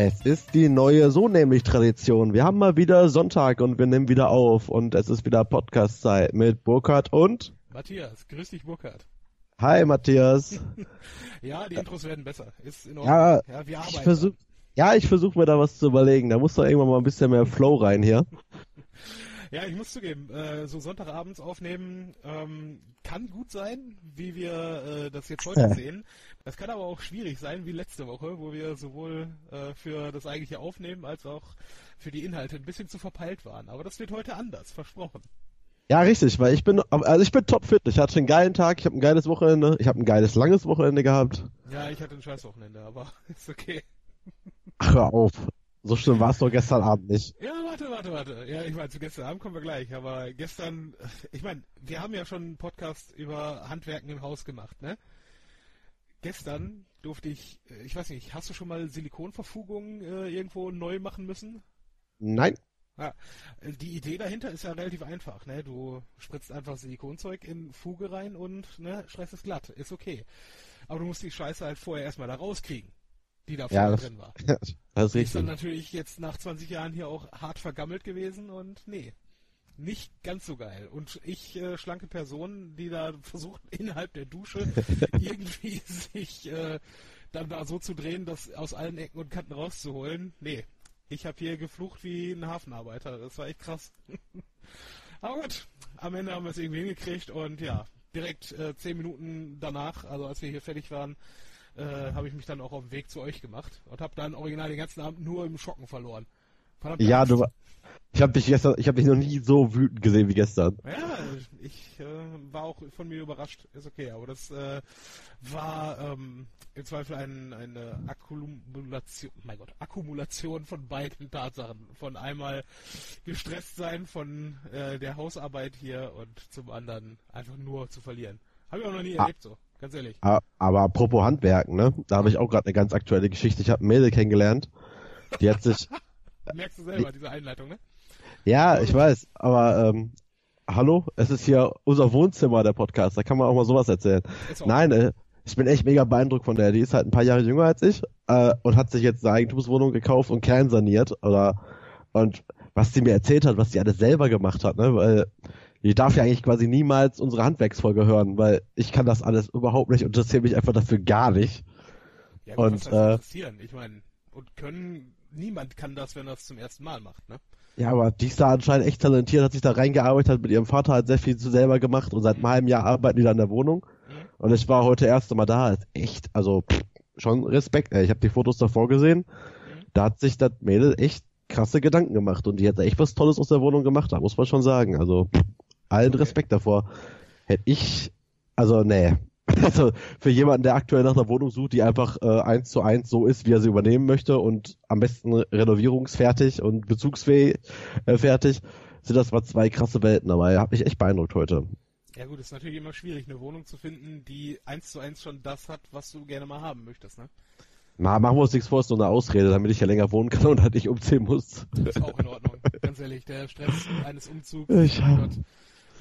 Es ist die neue so nämlich Tradition. Wir haben mal wieder Sonntag und wir nehmen wieder auf und es ist wieder Podcast-Zeit mit Burkhard und Matthias. Grüß dich, Burkhard. Hi Matthias. ja, die Intros werden besser. Ist in Ordnung. Ja, ja wir arbeiten. Ich versuch, ja, ich versuche mir da was zu überlegen. Da muss doch irgendwann mal ein bisschen mehr Flow rein hier. Ja, ich muss zugeben, äh, so Sonntagabends aufnehmen ähm, kann gut sein, wie wir äh, das jetzt heute sehen. Das kann aber auch schwierig sein, wie letzte Woche, wo wir sowohl äh, für das eigentliche Aufnehmen als auch für die Inhalte ein bisschen zu verpeilt waren. Aber das wird heute anders, versprochen. Ja, richtig, weil ich bin, also ich bin topfit. Ich hatte einen geilen Tag, ich habe ein geiles Wochenende, ich habe ein geiles langes Wochenende gehabt. Ja, ich hatte ein scheiß Wochenende, aber ist okay. Ach, hör auf. So schlimm war es doch gestern Abend nicht. Ja, warte, warte, warte. Ja, ich meine, zu gestern Abend kommen wir gleich, aber gestern, ich meine, wir haben ja schon einen Podcast über Handwerken im Haus gemacht, ne? Gestern durfte ich, äh, ich weiß nicht, hast du schon mal Silikonverfugungen äh, irgendwo neu machen müssen? Nein. Ja, die Idee dahinter ist ja relativ einfach, ne? Du spritzt einfach Silikonzeug in Fuge rein und ne, streichst es glatt. Ist okay. Aber du musst die Scheiße halt vorher erstmal da rauskriegen die da ja, drin war. das ist richtig. Ist dann natürlich jetzt nach 20 Jahren hier auch hart vergammelt gewesen und nee, nicht ganz so geil. Und ich, äh, schlanke Person, die da versucht, innerhalb der Dusche irgendwie sich äh, dann da so zu drehen, das aus allen Ecken und Kanten rauszuholen, nee. Ich habe hier geflucht wie ein Hafenarbeiter. Das war echt krass. Aber gut, am Ende haben wir es irgendwie hingekriegt und ja, direkt äh, zehn Minuten danach, also als wir hier fertig waren, äh, habe ich mich dann auch auf den Weg zu euch gemacht und habe dann original den ganzen Abend nur im Schocken verloren. Verdammt ja, du, ich habe dich gestern, ich habe dich noch nie so wütend gesehen wie gestern. Ja, ich äh, war auch von mir überrascht. Ist okay, aber das äh, war ähm, im Zweifel ein, eine Akkumulation, mein Gott, Akkumulation von beiden Tatsachen. Von einmal gestresst sein von äh, der Hausarbeit hier und zum anderen einfach nur zu verlieren. Habe ich auch noch nie ah. erlebt so. Ganz ehrlich. Aber apropos Handwerken, ne? Da habe ich auch gerade eine ganz aktuelle Geschichte. Ich habe ein Mädel kennengelernt. Die hat sich. Merkst du selber, diese Einleitung, ne? Ja, ich weiß, aber ähm, hallo, es ist hier unser Wohnzimmer, der Podcast. Da kann man auch mal sowas erzählen. Nein, äh, ich bin echt mega beeindruckt von der. Die ist halt ein paar Jahre jünger als ich äh, und hat sich jetzt eine Eigentumswohnung gekauft und kernsaniert. Oder und was sie mir erzählt hat, was sie alles selber gemacht hat, ne? Weil ich darf ja eigentlich quasi niemals unsere Handwerksfolge hören, weil ich kann das alles überhaupt nicht und interessiere mich einfach dafür gar nicht. Ja, gut, und, was äh, interessieren? Ich meine, und können, niemand kann das, wenn er es zum ersten Mal macht, ne? Ja, aber die ist da anscheinend echt talentiert, hat sich da reingearbeitet, hat mit ihrem Vater halt sehr viel zu selber gemacht und seit einem halben Jahr arbeiten die da in der Wohnung. Mhm. Und ich war heute erst Mal da, ist echt, also pff, schon Respekt. Ey. Ich habe die Fotos davor gesehen. Mhm. Da hat sich das Mädel echt krasse Gedanken gemacht und die hat echt was Tolles aus der Wohnung gemacht, da muss man schon sagen. Also pff, allen okay. Respekt davor. Hätte ich, also nee. Also für jemanden, der aktuell nach einer Wohnung sucht, die einfach äh, eins zu eins so ist, wie er sie übernehmen möchte und am besten renovierungsfertig und bezugsfähig äh, fertig, sind das mal zwei krasse Welten. Aber er hat mich echt beeindruckt heute. Ja gut, ist natürlich immer schwierig, eine Wohnung zu finden, die eins zu eins schon das hat, was du gerne mal haben möchtest, ne? Na, machen wir uns nichts vor, ist nur eine Ausrede, damit ich ja länger wohnen kann und halt nicht umziehen muss. Das ist auch in Ordnung, ganz ehrlich. Der Stress eines Umzugs, ich, oh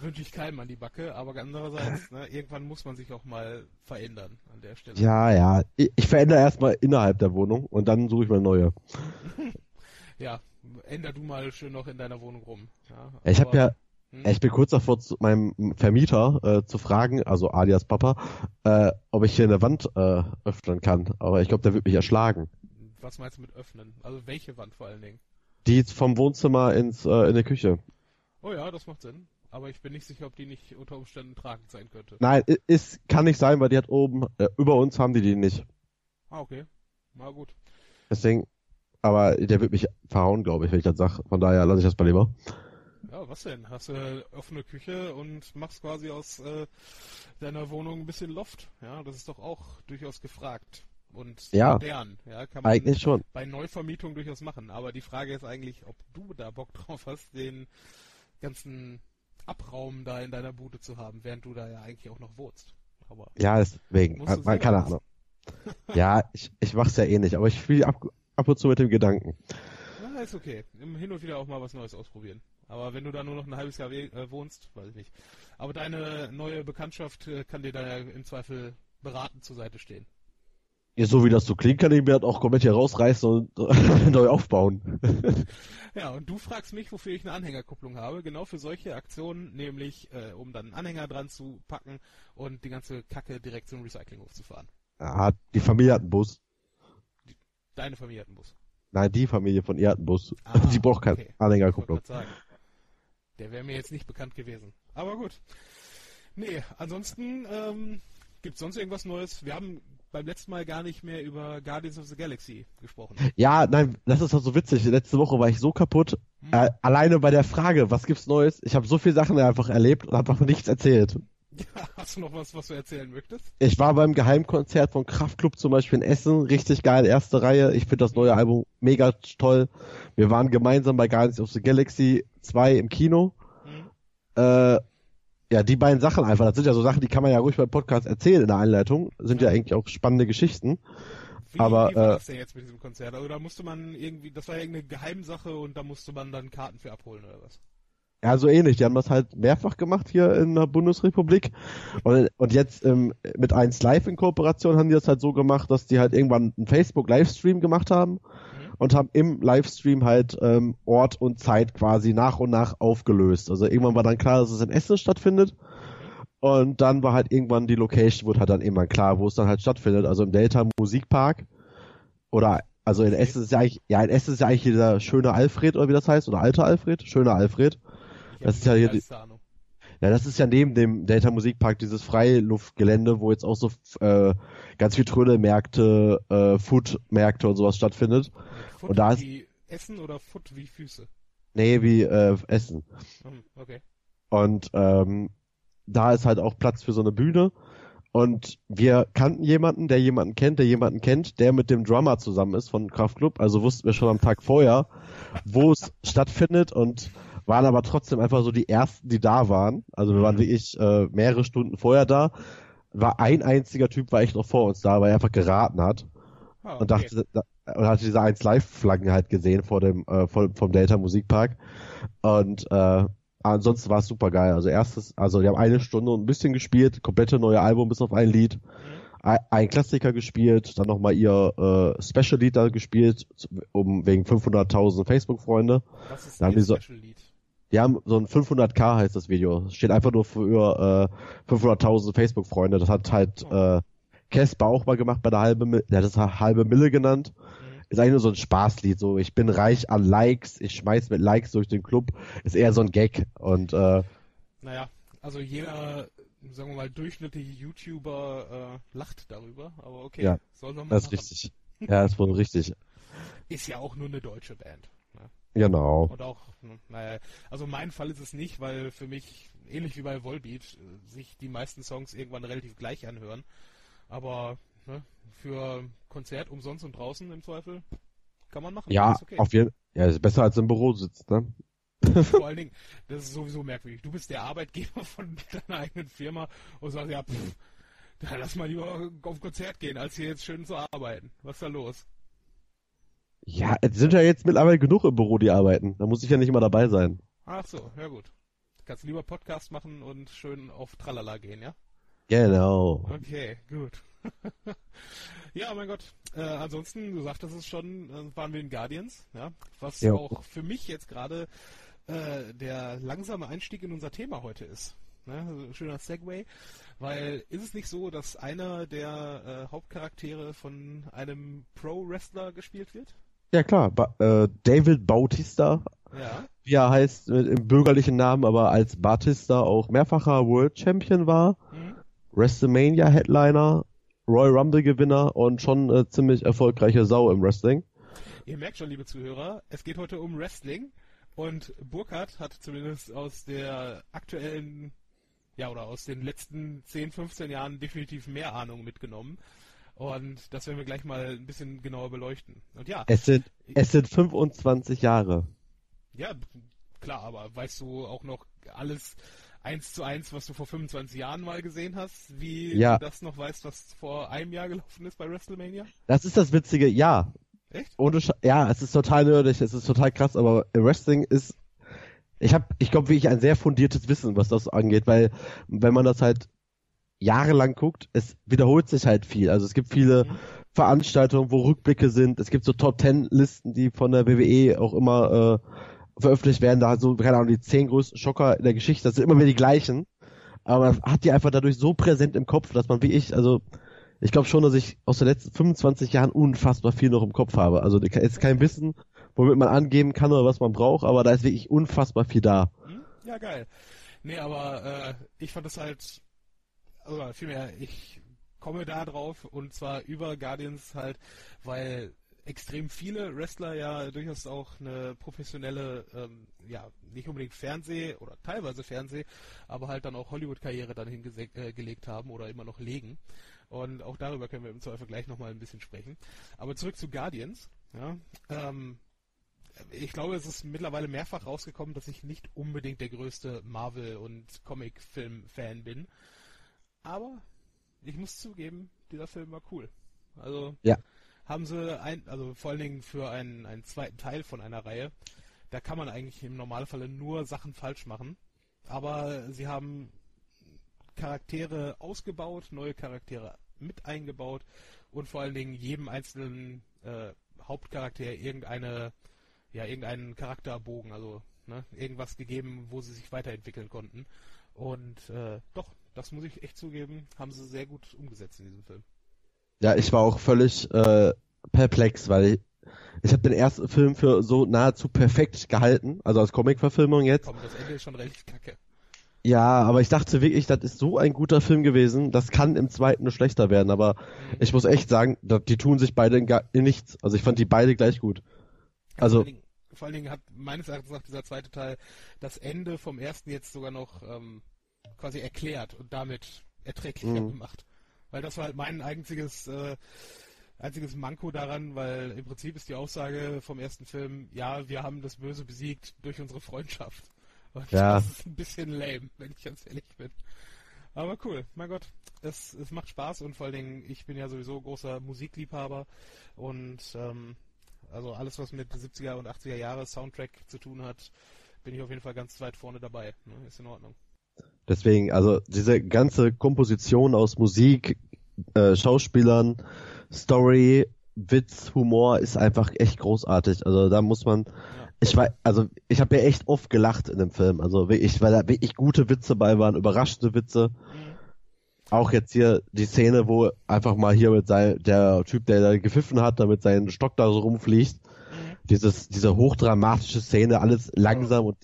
wünsche ich keinem an die Backe, aber andererseits, ne, irgendwann muss man sich auch mal verändern an der Stelle. Ja, ja. Ich, ich verändere erstmal innerhalb der Wohnung und dann suche ich mal neue. ja, änder du mal schön noch in deiner Wohnung rum. Ja, ich habe ja, hm? ich bin kurz davor, zu meinem Vermieter äh, zu fragen, also alias Papa, äh, ob ich hier eine Wand äh, öffnen kann. Aber ich glaube, der wird mich erschlagen. Was meinst du mit öffnen? Also welche Wand vor allen Dingen? Die vom Wohnzimmer ins äh, in die Küche. Oh ja, das macht Sinn aber ich bin nicht sicher, ob die nicht unter Umständen tragend sein könnte. Nein, ist, kann nicht sein, weil die hat oben, äh, über uns haben die die nicht. Ah, okay. Na gut. Deswegen, aber der wird mich verhauen, glaube ich, wenn ich das sage. Von daher lasse ich das mal lieber. Ja, was denn? Hast du offene Küche und machst quasi aus äh, deiner Wohnung ein bisschen Loft? Ja, das ist doch auch durchaus gefragt und ja, modern. Ja, kann man eigentlich schon. bei Neuvermietung durchaus machen. Aber die Frage ist eigentlich, ob du da Bock drauf hast, den ganzen Abraum da in deiner Bude zu haben, während du da ja eigentlich auch noch wohnst. Aber ja, deswegen. Man, keine Ahnung. ja, ich, ich mach's ja eh nicht, aber ich spiele ab, ab und zu mit dem Gedanken. Ja, ist okay. Hin und wieder auch mal was Neues ausprobieren. Aber wenn du da nur noch ein halbes Jahr äh, wohnst, weiß ich nicht. Aber deine neue Bekanntschaft äh, kann dir da ja im Zweifel beratend zur Seite stehen. Ja, so wie das so klingt, kann ich mir das auch komplett hier rausreißen und neu aufbauen. Ja, und du fragst mich, wofür ich eine Anhängerkupplung habe. Genau für solche Aktionen, nämlich äh, um dann einen Anhänger dran zu packen und die ganze Kacke direkt zum Recyclinghof zu fahren. Ja, die Familie hat einen Bus. Deine Familie hat einen Bus. Nein, die Familie von ihr hat einen Bus. Ah, die braucht keine okay. Anhängerkupplung. Der wäre mir jetzt nicht bekannt gewesen. Aber gut. Nee, ansonsten ähm, gibt sonst irgendwas Neues? Wir haben beim letzten Mal gar nicht mehr über Guardians of the Galaxy gesprochen. Ja, nein, das ist doch so witzig. Letzte Woche war ich so kaputt. Hm. Äh, alleine bei der Frage, was gibt's Neues? Ich habe so viele Sachen einfach erlebt und habe einfach nichts erzählt. Ja, hast du noch was, was du erzählen möchtest? Ich war beim Geheimkonzert von Kraftklub zum Beispiel in Essen, richtig geil, erste Reihe. Ich finde das neue Album mega toll. Wir waren gemeinsam bei Guardians of the Galaxy 2 im Kino. Hm. Äh, ja, die beiden Sachen einfach, das sind ja so Sachen, die kann man ja ruhig beim Podcast erzählen in der Einleitung. Sind ja, Ja. eigentlich auch spannende Geschichten. Wie, Aber, wie war äh, das denn jetzt mit diesem Konzert? Oder musste man irgendwie, das war ja irgendeine Geheimsache und da musste man dann Karten für abholen oder was? Ja, so ähnlich. Die haben das halt mehrfach gemacht hier in der Bundesrepublik. Und, und jetzt ähm, mit 1 Live in Kooperation haben die das halt so gemacht, dass die halt irgendwann einen Facebook-Livestream gemacht haben und haben im Livestream halt ähm, Ort und Zeit quasi nach und nach aufgelöst. Also irgendwann war dann klar, dass es in Essen stattfindet. Und dann war halt irgendwann die Location, wurde halt dann irgendwann klar, wo es dann halt stattfindet. Also im Delta Musikpark. Oder, also in Essen ist ja eigentlich, ja, in Essen ist ja eigentlich dieser schöne Alfred, oder wie das heißt, oder alter Alfred, schöner Alfred. Das ist ja hier die- Ja, das ist ja neben dem Delta Musikpark dieses Freiluftgelände, wo jetzt auch so äh, ganz viel Trödelmärkte, äh, Foodmärkte und sowas stattfindet. Foot Und da ist- wie Essen oder Foot wie Füße? Nee, wie äh, Essen. Hm, okay. Und ähm, da ist halt auch Platz für so eine Bühne. Und wir kannten jemanden, der jemanden kennt, der jemanden kennt, der mit dem Drummer zusammen ist von Kraftklub. Also wussten wir schon am Tag vorher, wo es stattfindet und waren aber trotzdem einfach so die ersten, die da waren. Also wir waren wirklich äh, mehrere Stunden vorher da. War ein einziger Typ, war echt noch vor uns da, weil er einfach geraten hat und okay. dachte, da, und hatte diese 1 Live Flaggen halt gesehen vor dem äh, vor, vom Delta Musikpark und äh, ansonsten war es super geil. Also erstes, also die haben eine Stunde und ein bisschen gespielt, komplette neue Album bis auf ein Lied, ein, ein Klassiker gespielt, dann nochmal ihr äh, Special Lied da gespielt, um wegen 500.000 Facebook Freunde. Was ist da haben Ihr Special Lied? Die haben so ein 500k heißt das Video. Steht einfach nur für äh, 500.000 Facebook Freunde. Das hat halt äh, Casper auch mal gemacht bei der halbe Mille, der hat das halbe Mille genannt. Mhm. Ist eigentlich nur so ein Spaßlied, so ich bin reich an Likes, ich schmeiß mit Likes durch den Club. Ist eher so ein Gag und äh, Naja, also jeder, sagen wir mal, durchschnittliche YouTuber äh, lacht darüber, aber okay, Ja, soll man das ist richtig. Ja, das ist wohl richtig. Ist ja auch nur eine deutsche Band. Genau. Und auch, naja, also mein Fall ist es nicht, weil für mich, ähnlich wie bei Volbeat, äh, sich die meisten Songs irgendwann relativ gleich anhören. Aber ne, für Konzert umsonst und draußen im Zweifel kann man machen. Ja, ist okay. auf jeden ja, ist besser als im Büro sitzt, ne? Vor allen Dingen, das ist sowieso merkwürdig. Du bist der Arbeitgeber von deiner eigenen Firma und sagst, ja, pff, dann lass mal lieber auf Konzert gehen, als hier jetzt schön zu arbeiten. Was ist da los? Ja, es sind ja jetzt mittlerweile genug im Büro, die arbeiten. Da muss ich ja nicht immer dabei sein. Ach so, ja gut. Kannst lieber Podcast machen und schön auf Tralala gehen, ja? Genau. Okay, gut. ja, mein Gott. Äh, ansonsten, du sagtest es schon, äh, waren wir in Guardians, ja? Was Ja. auch für mich jetzt gerade äh, der langsame Einstieg in unser Thema heute ist. Ne? Also, schöner Segway, weil ist es nicht so, dass einer der äh, Hauptcharaktere von einem Pro-Wrestler gespielt wird? Ja klar, ba äh, David Bautista, Ja. wie er heißt mit, im bürgerlichen Namen, aber als Batista auch mehrfacher World Champion war, Mhm. WrestleMania Headliner, Royal Rumble Gewinner und schon äh, ziemlich erfolgreiche Sau im Wrestling. Ihr merkt schon, liebe Zuhörer, es geht heute um Wrestling und Burkhardt hat zumindest aus der aktuellen, ja, oder aus den letzten 10, 15 Jahren definitiv mehr Ahnung mitgenommen. Und das werden wir gleich mal ein bisschen genauer beleuchten. Und ja, Es sind es sind 25 Jahre. ja, klar, aber weißt du auch noch alles eins zu eins, was du vor 25 Jahren mal gesehen hast, wie Ja. du das noch weißt, was vor einem Jahr gelaufen ist bei WrestleMania? Das ist das Witzige, ja. Echt? Ohne Sch ja, es ist total nerdig, es ist total krass, aber Wrestling ist ich habe ich glaube wirklich ein sehr fundiertes Wissen, was das angeht, weil wenn man das halt jahrelang guckt, es wiederholt sich halt viel. Also es gibt viele Mhm. Veranstaltungen, wo Rückblicke sind. Es gibt so Top Ten Listen, die von der WWE auch immer äh, veröffentlicht werden. Da so, keine Ahnung, die zehn größten Schocker in der Geschichte. Das sind immer wieder die gleichen. Aber man hat die einfach dadurch so präsent im Kopf, dass man wie ich, also ich glaube schon, dass ich aus den letzten 25 Jahren unfassbar viel noch im Kopf habe. Also es ist kein Wissen, womit man angeben kann oder was man braucht, aber da ist wirklich unfassbar viel da. Hm? Ja, geil. Nee, aber äh, ich fand es halt, oder vielmehr, ich komme da drauf und zwar über Guardians halt, weil extrem viele Wrestler ja durchaus auch eine professionelle, ähm, ja, nicht unbedingt Fernseh oder teilweise Fernseh, aber halt dann auch Hollywood-Karriere dann hingelegt äh, haben oder immer noch legen. Und auch darüber können wir im Zweifel gleich nochmal ein bisschen sprechen. Aber zurück zu Guardians. Ja, ähm, ich glaube, es ist mittlerweile mehrfach rausgekommen, dass ich nicht unbedingt der größte Marvel- und Comic-Film-Fan bin. Aber ich muss zugeben, dieser Film war cool. Also ja. haben sie ein, also vor allen Dingen für einen, einen zweiten Teil von einer Reihe, da kann man eigentlich im Normalfall nur Sachen falsch machen. Aber sie haben Charaktere ausgebaut, neue Charaktere mit eingebaut und vor allen Dingen jedem einzelnen äh, Hauptcharakter irgendeine, ja, irgendeinen Charakterbogen, also ne, irgendwas gegeben, wo sie sich weiterentwickeln konnten. Und äh, doch, das muss ich echt zugeben, haben sie sehr gut umgesetzt in diesem Film. Ja, ich war auch völlig äh, perplex, weil ich, ich habe den ersten Film für so nahezu perfekt gehalten, also als Comic-Verfilmung jetzt. Komm, das Ende ist schon relativ kacke. Ja, aber ich dachte wirklich, das ist so ein guter Film gewesen, das kann im zweiten nur schlechter werden, aber mhm. ich muss echt sagen, die tun sich beide in, in nichts. Also ich fand die beide gleich gut. Also. Vor allen, Dingen, vor allen Dingen hat meines Erachtens nach dieser zweite Teil das Ende vom ersten jetzt sogar noch ähm, quasi erklärt und damit erträglicher mhm. gemacht. Weil das war halt mein einziges, äh, einziges Manko daran, weil im Prinzip ist die Aussage vom ersten Film, ja, wir haben das Böse besiegt durch unsere Freundschaft. Und ja. das ist ein bisschen lame, wenn ich ganz ehrlich bin. Aber cool, mein Gott, es, es macht Spaß und vor allen Dingen, ich bin ja sowieso großer Musikliebhaber und ähm, also alles, was mit 70er und 80er Jahre Soundtrack zu tun hat, bin ich auf jeden Fall ganz weit vorne dabei. Ne? Ist in Ordnung. Deswegen, also diese ganze Komposition aus Musik, äh, Schauspielern, Story, Witz, Humor ist einfach echt großartig. Also da muss man, ja. ich war, also ich habe ja echt oft gelacht in dem Film. Also wirklich, weil da wirklich gute Witze bei waren, überraschende Witze. Mhm. Auch jetzt hier die Szene, wo einfach mal hier mit sein, der Typ, der da gepfiffen hat, damit sein Stock da so rumfliegt. Mhm. Dieses, diese hochdramatische Szene, alles langsam und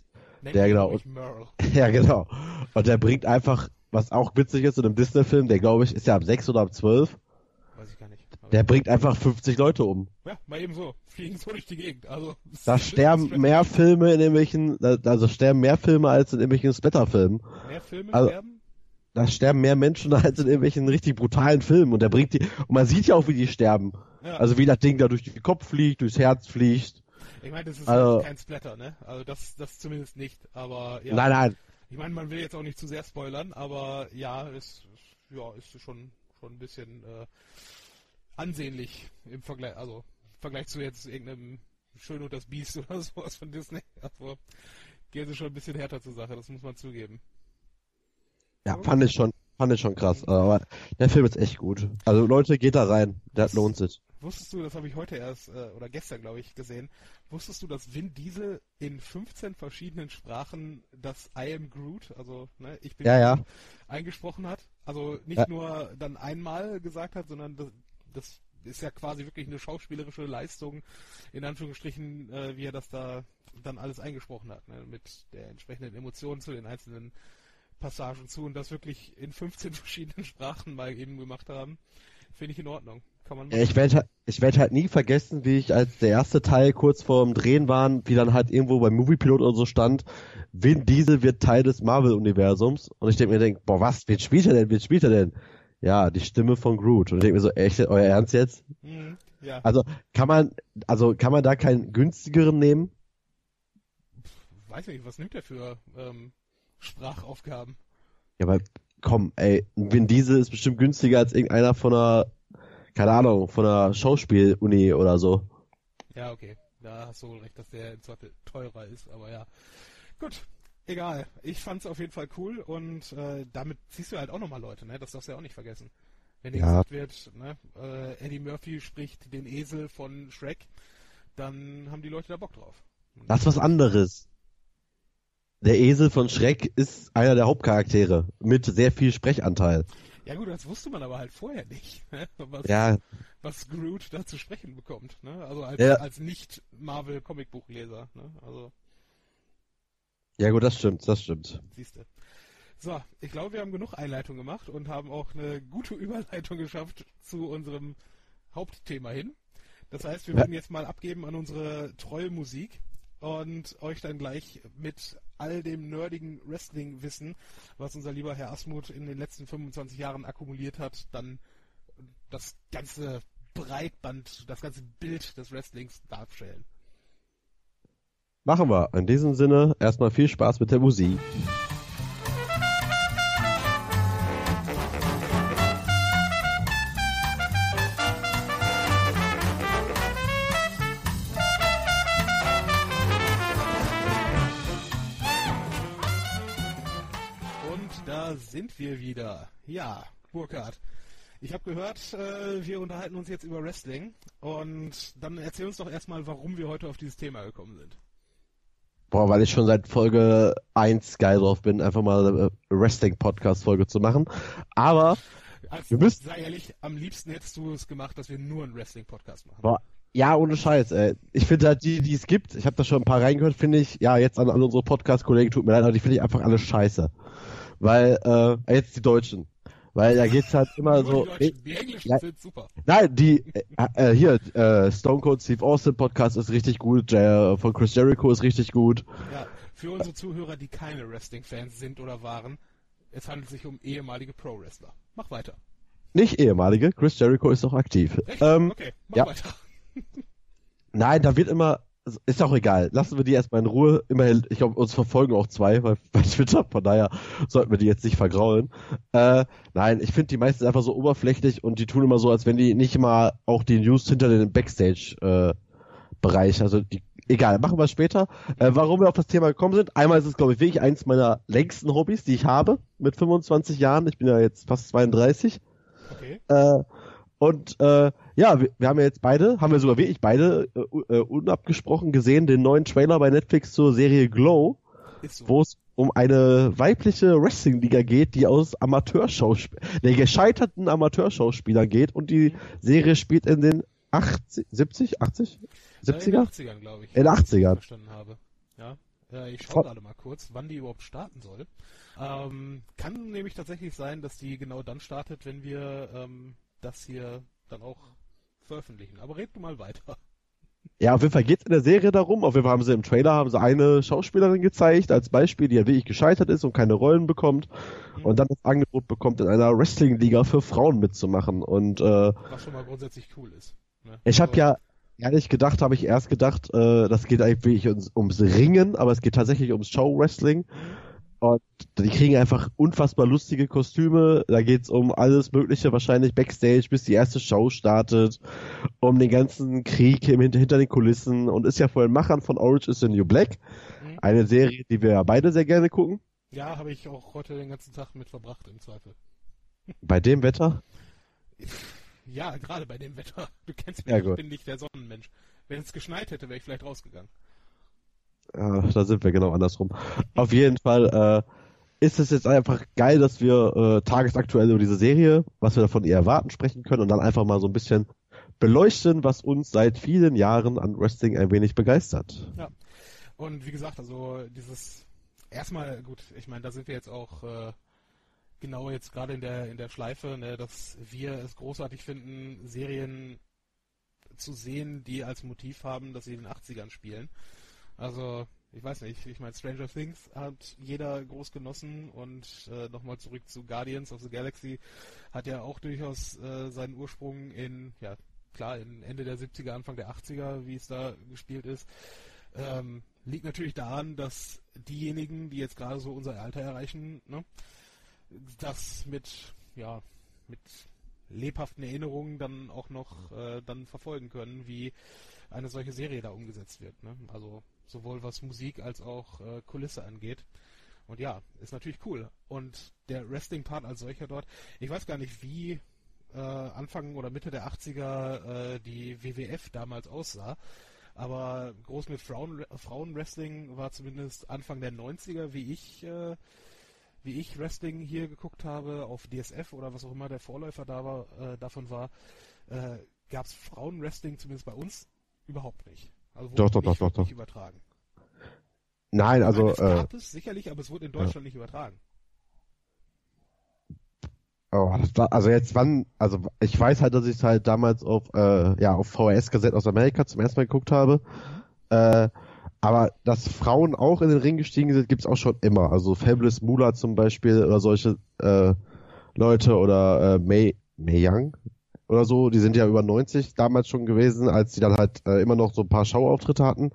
Der genau. ja, genau. Und der bringt einfach, was auch witzig ist in einem Disney-Film, der glaube ich ist ja ab 6 oder ab 12. Weiß ich gar nicht. der bringt einfach 50 Leute um. Ja, mal eben so. Fliegen so durch die Gegend. Also, da sterben mehr Filme in irgendwelchen, also sterben mehr Filme als in irgendwelchen Splatter-Filmen. Mehr Filme also, sterben? Da sterben mehr Menschen als in irgendwelchen richtig brutalen Filmen. Und der bringt die, und man sieht ja auch, wie die sterben. Ja. Also wie das Ding da durch den Kopf fliegt, durchs Herz fliegt. Ich meine, das ist also, kein Splatter, ne? Also das, das zumindest nicht, aber ja. Nein, nein. Ich meine, man will jetzt auch nicht zu sehr spoilern, aber ja, ist, ja, ist schon, schon ein bisschen äh, ansehnlich im Vergleich, also im Vergleich zu jetzt irgendeinem Schön und das Biest oder sowas von Disney. Also gehen sie schon ein bisschen härter zur Sache, das muss man zugeben. Ja, fand ich schon, fand ich schon krass. Aber der Film ist echt gut. Also Leute, geht da rein, das lohnt sich. Wusstest du, das habe ich heute erst, äh, oder gestern, glaube ich, gesehen, wusstest du, dass Vin Diesel in 15 verschiedenen Sprachen das I am Groot, also ne, ich bin ja, ja. eingesprochen hat? Also nicht ja. nur dann einmal gesagt hat, sondern das, das, ist ja quasi wirklich eine schauspielerische Leistung, in Anführungsstrichen, äh, wie er das da dann alles eingesprochen hat, ne, mit der entsprechenden Emotionen zu den einzelnen Passagen zu und das wirklich in 15 verschiedenen Sprachen mal eben gemacht haben, finde ich in Ordnung. Kann man ja, ich werde halt, ich werd halt nie vergessen, wie ich als der erste Teil kurz vorm Drehen war, wie dann halt irgendwo beim Moviepilot oder so stand, Vin Diesel wird Teil des Marvel-Universums. Und ich denke mir, denk, boah, was, wen spielt er denn, wen spielt er denn? Ja, die Stimme von Groot. Und ich denke mir so, echt, euer Ernst jetzt? Mhm, ja. Also, kann man, also, kann man da keinen günstigeren nehmen? Weiß nicht, was nimmt er für, ähm, Sprachaufgaben? Ja, aber, komm, ey, Vin Diesel ist bestimmt günstiger als irgendeiner von einer keine Ahnung, von der Schauspieluni oder so. Ja, okay. Da hast du wohl recht, dass der zwar teurer ist, aber ja. Gut, egal. Ich fand's auf jeden Fall cool und äh, damit ziehst du halt auch nochmal Leute, ne? Das darfst du ja auch nicht vergessen. Wenn dir Ja. gesagt wird, ne, äh, Eddie Murphy spricht den Esel von Shrek, dann haben die Leute da Bock drauf. Das ist was anderes. Der Esel von Schreck ist einer der Hauptcharaktere mit sehr viel Sprechanteil. Ja gut, das wusste man aber halt vorher nicht, ne, was, Ja, was Groot da zu sprechen bekommt. Ne? Also als, Ja. als Nicht-Marvel-Comicbuchleser. Ne? Also ja gut, das stimmt, das stimmt. Siehst du. So, ich glaube, wir haben genug Einleitung gemacht und haben auch eine gute Überleitung geschafft zu unserem Hauptthema hin. Das heißt, wir Ja. würden jetzt mal abgeben an unsere treue Musik und euch dann gleich mit all dem nerdigen Wrestling-Wissen, was unser lieber Herr Asmuth in den letzten 25 Jahren akkumuliert hat, dann das ganze Breitband, das ganze Bild des Wrestlings darstellen. Machen wir. In diesem Sinne erstmal viel Spaß mit der Musik. Sind wir wieder. Ja, Burkhard. Ich habe gehört, äh, wir unterhalten uns jetzt über Wrestling. Und dann erzähl uns doch erstmal, warum wir heute auf dieses Thema gekommen sind. Boah, weil ich schon seit Folge 1 geil drauf bin, einfach mal eine Wrestling-Podcast-Folge zu machen. Aber, Als, Wir müssen- sei ehrlich, am liebsten hättest du es gemacht, dass wir nur einen Wrestling-Podcast machen. boah, ja, ohne Scheiß, ey. Ich finde halt die, die es gibt, ich habe da schon ein paar reingehört, finde ich, ja, jetzt an, an unsere Podcast-Kollegen, tut mir leid, aber die finde ich einfach alle scheiße. Weil, äh, jetzt die Deutschen. Weil da geht's halt immer so, die, Deutschen, die Englischen ja. sind super. Nein, die, äh, äh, hier, äh, Stone Cold Steve Austin Podcast ist richtig gut, der von Chris Jericho ist richtig gut. Ja, für unsere Zuhörer, die keine Wrestling-Fans sind oder waren, es handelt sich um ehemalige Pro-Wrestler. Mach weiter. Nicht ehemalige, Chris Jericho ist noch aktiv. Echt? Ähm, okay, mach ja. weiter. nein, da wird immer, ist auch egal, lassen wir die erstmal in Ruhe. Immerhin, ich glaube, uns verfolgen auch zwei bei, bei Twitter, von daher sollten wir die jetzt nicht vergraulen. Äh, nein, ich finde die meisten einfach so oberflächlich und die tun immer so, als wenn die nicht mal auch die News hinter den Backstage äh, Bereich, also die Egal, machen wir später. Äh, warum wir auf das Thema gekommen sind. Einmal ist es, glaube ich, wirklich eins meiner längsten Hobbys, die ich habe mit 25 Jahren. Ich bin ja jetzt fast 32. Okay. Äh, und äh, ja, wir, wir haben ja jetzt beide, haben wir sogar wirklich beide äh, äh, unabgesprochen gesehen, den neuen Trailer bei Netflix zur Serie Glow, so. wo es um eine weibliche Wrestling-Liga geht, die aus Amateurschauspielern, der gescheiterten Amateurschauspielern geht und die Serie spielt in den 80, 70, 80, Äh, In 70er? den 80ern, glaube ich. In den wenn ich das 80ern. Verstanden habe. Ja. Ich schaue gerade mal kurz, wann die überhaupt starten soll. Ähm, kann nämlich tatsächlich sein, dass die genau dann startet, wenn wir ähm, das hier dann auch veröffentlichen. Aber red du mal weiter. Ja, auf jeden Fall geht's in der Serie darum. Auf jeden Fall haben sie im Trailer haben sie eine Schauspielerin gezeigt als Beispiel, die ja wirklich gescheitert ist und keine Rollen bekommt und dann das Angebot bekommt, in einer Wrestling-Liga für Frauen mitzumachen. Und äh, Was schon mal grundsätzlich cool ist. Ne? ich habe Also, ja ehrlich gedacht, habe ich erst gedacht, äh, das geht eigentlich wirklich ums, ums Ringen, aber es geht tatsächlich ums Show-Wrestling. Und die kriegen einfach unfassbar lustige Kostüme. Da geht's um alles Mögliche, wahrscheinlich Backstage, bis die erste Show startet. Um den ganzen Krieg im, hinter, den Kulissen. Und ist ja von den Machern von Orange is the New Black. Mhm. Eine Serie, die wir ja beide sehr gerne gucken. Ja, habe ich auch heute den ganzen Tag mit verbracht, im Zweifel. Bei dem Wetter. Ja, gerade bei dem Wetter. Du kennst mich, Ja, ich bin nicht der Sonnenmensch. Wenn es geschneit hätte, wäre ich vielleicht rausgegangen. Ja, da sind wir genau andersrum. Auf jeden Fall äh, ist es jetzt einfach geil, dass wir äh, tagesaktuell über diese Serie, was wir davon ihr erwarten, sprechen können und dann einfach mal so ein bisschen beleuchten, was uns seit vielen Jahren an Wrestling ein wenig begeistert. Und wie gesagt, also dieses erstmal gut, ich meine, da sind wir jetzt auch äh, genau jetzt gerade in der in der Schleife, ne, dass wir es großartig finden, Serien zu sehen, die als Motiv haben, dass sie in den 80ern spielen. Also, ich weiß nicht, ich meine, Stranger Things hat jeder groß genossen und äh, nochmal zurück zu Guardians of the Galaxy hat ja auch durchaus äh, seinen Ursprung in, ja, klar, in Ende der 70er, Anfang der 80er, wie es da gespielt ist. Ähm, liegt natürlich daran, dass diejenigen, die jetzt gerade so unser Alter erreichen, ne, das mit, ja, mit lebhaften Erinnerungen dann auch noch äh, dann verfolgen können, wie eine solche Serie da umgesetzt wird. Ne? Also sowohl was Musik als auch äh, Kulisse angeht. Und ja, ist natürlich cool. Und der Wrestling-Part als solcher dort, ich weiß gar nicht, wie äh, Anfang oder Mitte der 80er äh, die WWF damals aussah. Aber groß mit Frauen, Frauenwrestling war zumindest Anfang der 90er, wie ich, äh, wie ich Wrestling hier geguckt habe, auf DSF oder was auch immer der Vorläufer da war, äh, davon war, äh, gab es Frauenwrestling zumindest bei uns überhaupt nicht. Also doch, doch, doch, doch, doch. übertragen. Nein, also. es gab äh, es sicherlich, aber es wurde in Deutschland ja. nicht übertragen. Oh, war, also jetzt wann, also ich weiß halt, dass ich es halt damals auf, äh, ja, auf VHS-Kassette aus Amerika zum ersten Mal geguckt habe. Mhm. Äh, aber dass Frauen auch in den Ring gestiegen sind, gibt's auch schon immer. Also Fabulous Moolah zum Beispiel oder solche äh, Leute oder äh, May, May Young oder so, die sind ja über 90 damals schon gewesen, als die dann halt äh, immer noch so ein paar Showauftritte hatten.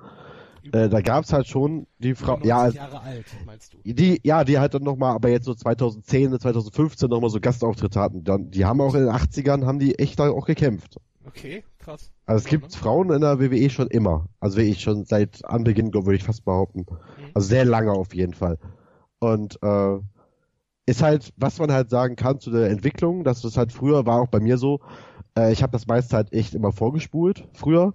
Äh, da gab's halt schon die Frau, ja, Jahre alt, meinst du? Die, ja, die halt dann nochmal, aber jetzt so 2010, 2015 nochmal so Gastauftritte hatten. Dann, die haben auch in den 80ern, haben die echt da auch gekämpft. Okay, krass. Also es gibt ne? Frauen in der WWE schon immer. Also wie ich schon seit Anbeginn, würde ich fast behaupten. Mhm. Also sehr lange auf jeden Fall. Und äh, ist halt, was man halt sagen kann zu der Entwicklung, dass das halt früher war auch bei mir so, äh, ich habe das meiste halt echt immer vorgespult, früher.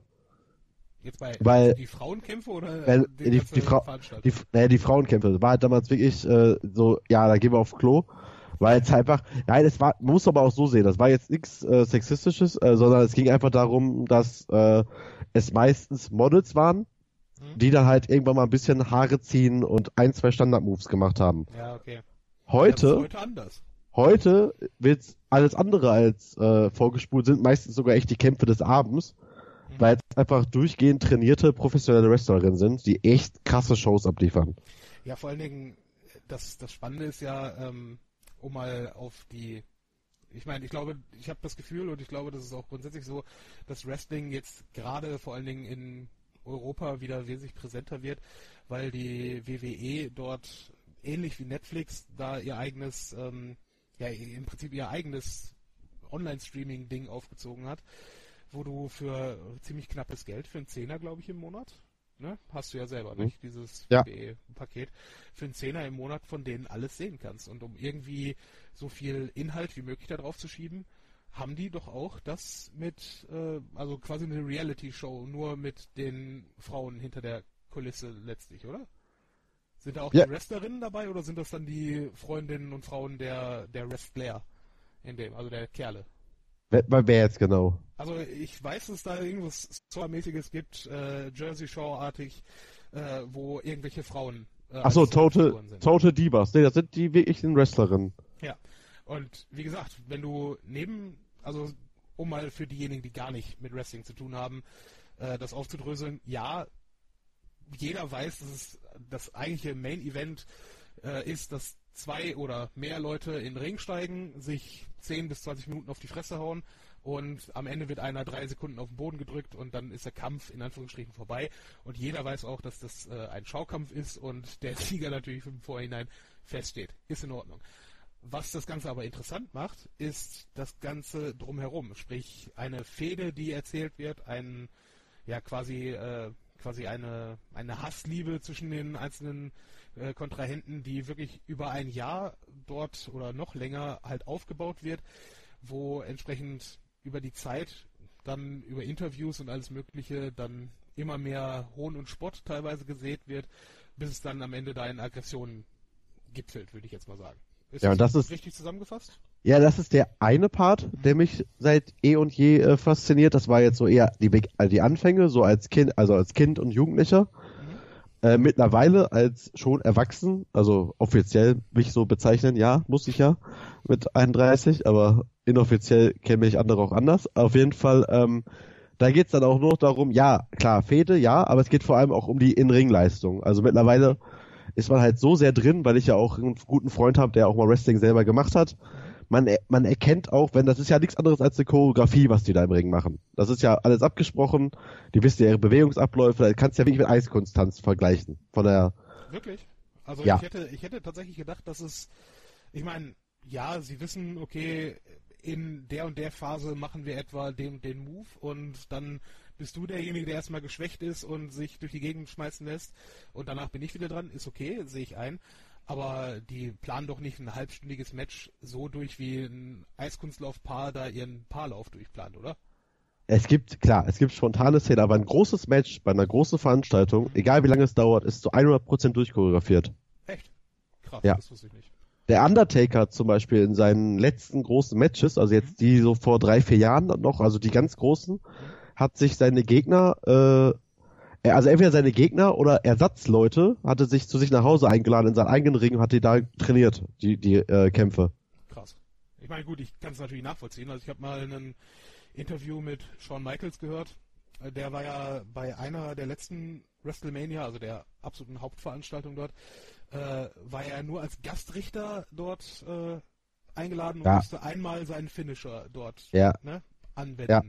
Jetzt bei weil, die Frauenkämpfe oder weil, die, die, die, Frau, die, naja, die Frauenkämpfe. War halt damals wirklich äh, so, ja, da gehen wir auf Klo. Weil es einfach, nein, es war, man muss aber auch so sehen, das war jetzt nichts äh, Sexistisches, äh, sondern es ging einfach darum, dass äh, es meistens Models waren, mhm. die dann halt irgendwann mal ein bisschen Haare ziehen und ein, zwei Standard-Moves gemacht haben. Ja, okay. Heute, heute. Heute wird alles andere als äh, vorgespult, sind meistens sogar echt die Kämpfe des Abends mhm. weil es einfach durchgehend trainierte professionelle Wrestlerinnen sind, die echt krasse Shows abliefern. Ja, vor allen Dingen, das, das Spannende ist ja, ähm, um mal auf die ich meine, ich glaube, ich habe das Gefühl und ich glaube, das ist auch grundsätzlich so, dass Wrestling jetzt gerade vor allen Dingen in Europa wieder wesentlich präsenter wird, weil die WWE dort ähnlich wie Netflix da ihr eigenes, ähm, ja im Prinzip ihr eigenes Online-Streaming-Ding aufgezogen hat wo du für ziemlich knappes Geld, für einen Zehner, glaube ich, im Monat, ne? Hast du ja selber, mhm. nicht? Dieses ja. paket für einen Zehner im Monat von denen alles sehen kannst. Und um irgendwie so viel Inhalt wie möglich da drauf zu schieben, haben die doch auch das mit, äh, also quasi eine Reality-Show, nur mit den Frauen hinter der Kulisse letztlich, oder? Sind da auch ja. die Wrestlerinnen dabei oder sind das dann die Freundinnen und Frauen der, der Wrestler in dem, also der Kerle? Wer, wer jetzt genau? Also ich weiß, dass es da irgendwas Store-mäßiges gibt, äh, Jersey Shore-artig, äh, wo irgendwelche Frauen. Äh, Achso, Total, Total Divas. Nee, das sind die wirklichen Wrestlerinnen. Ja. Und wie gesagt, wenn du neben, also um mal für diejenigen, die gar nicht mit Wrestling zu tun haben, äh, das aufzudröseln, ja, jeder weiß, dass es das eigentliche Main Event äh, ist, dass zwei oder mehr Leute in den Ring steigen, sich 10 bis 20 Minuten auf die Fresse hauen und am Ende wird einer drei Sekunden auf den Boden gedrückt und dann ist der Kampf in Anführungsstrichen vorbei. Und jeder weiß auch, dass das äh, ein Schaukampf ist und der Sieger natürlich im Vorhinein feststeht. Ist in Ordnung. Was das Ganze aber interessant macht, ist das Ganze drumherum, sprich eine Fehde, die erzählt wird, ein ja quasi äh, quasi eine eine Hassliebe zwischen den einzelnen äh, Kontrahenten, die wirklich über ein Jahr dort oder noch länger halt aufgebaut wird, wo entsprechend über die Zeit dann über Interviews und alles Mögliche dann immer mehr Hohn und Spott teilweise gesät wird, bis es dann am Ende da in Aggressionen gipfelt, würde ich jetzt mal sagen. Ist ja, das, das ist richtig zusammengefasst? Ja, das ist der eine Part, der mich seit eh und je äh, fasziniert. Das war jetzt so eher die, äh, die Anfänge, so als Kind, also als Kind und Jugendlicher. Äh, mittlerweile als schon erwachsen, also offiziell mich so bezeichnen, ja, muss ich ja mit 31, aber inoffiziell kenne ich andere auch anders. Auf jeden Fall, ähm, da geht's dann auch nur darum, ja, klar, Fete, ja, aber es geht vor allem auch um die In-Ring-Leistung. Also mittlerweile ist man halt so sehr drin, weil ich ja auch einen guten Freund habe, der auch mal Wrestling selber gemacht hat man, man erkennt auch, wenn das ist ja nichts anderes als eine Choreografie, was die da im Ring machen. Das ist ja alles abgesprochen, die wissen ja ihre Bewegungsabläufe, da kannst du ja wirklich mit Eiskunsttanz vergleichen. Von der Wirklich? Also ja. ich hätte, ich hätte tatsächlich gedacht, dass es, ich meine, ja, sie wissen, okay, in der und der Phase machen wir etwa den, den Move und dann bist du derjenige, der erstmal geschwächt ist und sich durch die Gegend schmeißen lässt und danach bin ich wieder dran, ist okay, sehe ich ein. Aber die planen doch nicht ein halbstündiges Match so durch, wie ein Eiskunstlaufpaar da ihren Paarlauf durchplant, oder? Es gibt, klar, es gibt spontane Szenen, aber ein großes Match bei einer großen Veranstaltung, egal wie lange es dauert, ist zu 100% durchchoreografiert. Echt? Krass, Ja. das wusste ich nicht. Der Undertaker zum Beispiel in seinen letzten großen Matches, also jetzt die so vor drei, vier Jahren noch, also die ganz großen, hat sich seine Gegner, äh, also entweder seine Gegner oder Ersatzleute hatte sich zu sich nach Hause eingeladen in seinen eigenen Ring und hat die da trainiert, die, die äh, Kämpfe. Krass. Ich meine, gut, ich kann es natürlich nachvollziehen. Also ich habe mal ein Interview mit Shawn Michaels gehört. Äh, Der war ja bei einer der letzten WrestleMania, also der absoluten Hauptveranstaltung dort, äh, war er nur als Gastrichter dort äh, eingeladen und Ja. musste einmal seinen Finisher dort Ja. ne, anwenden. Ja.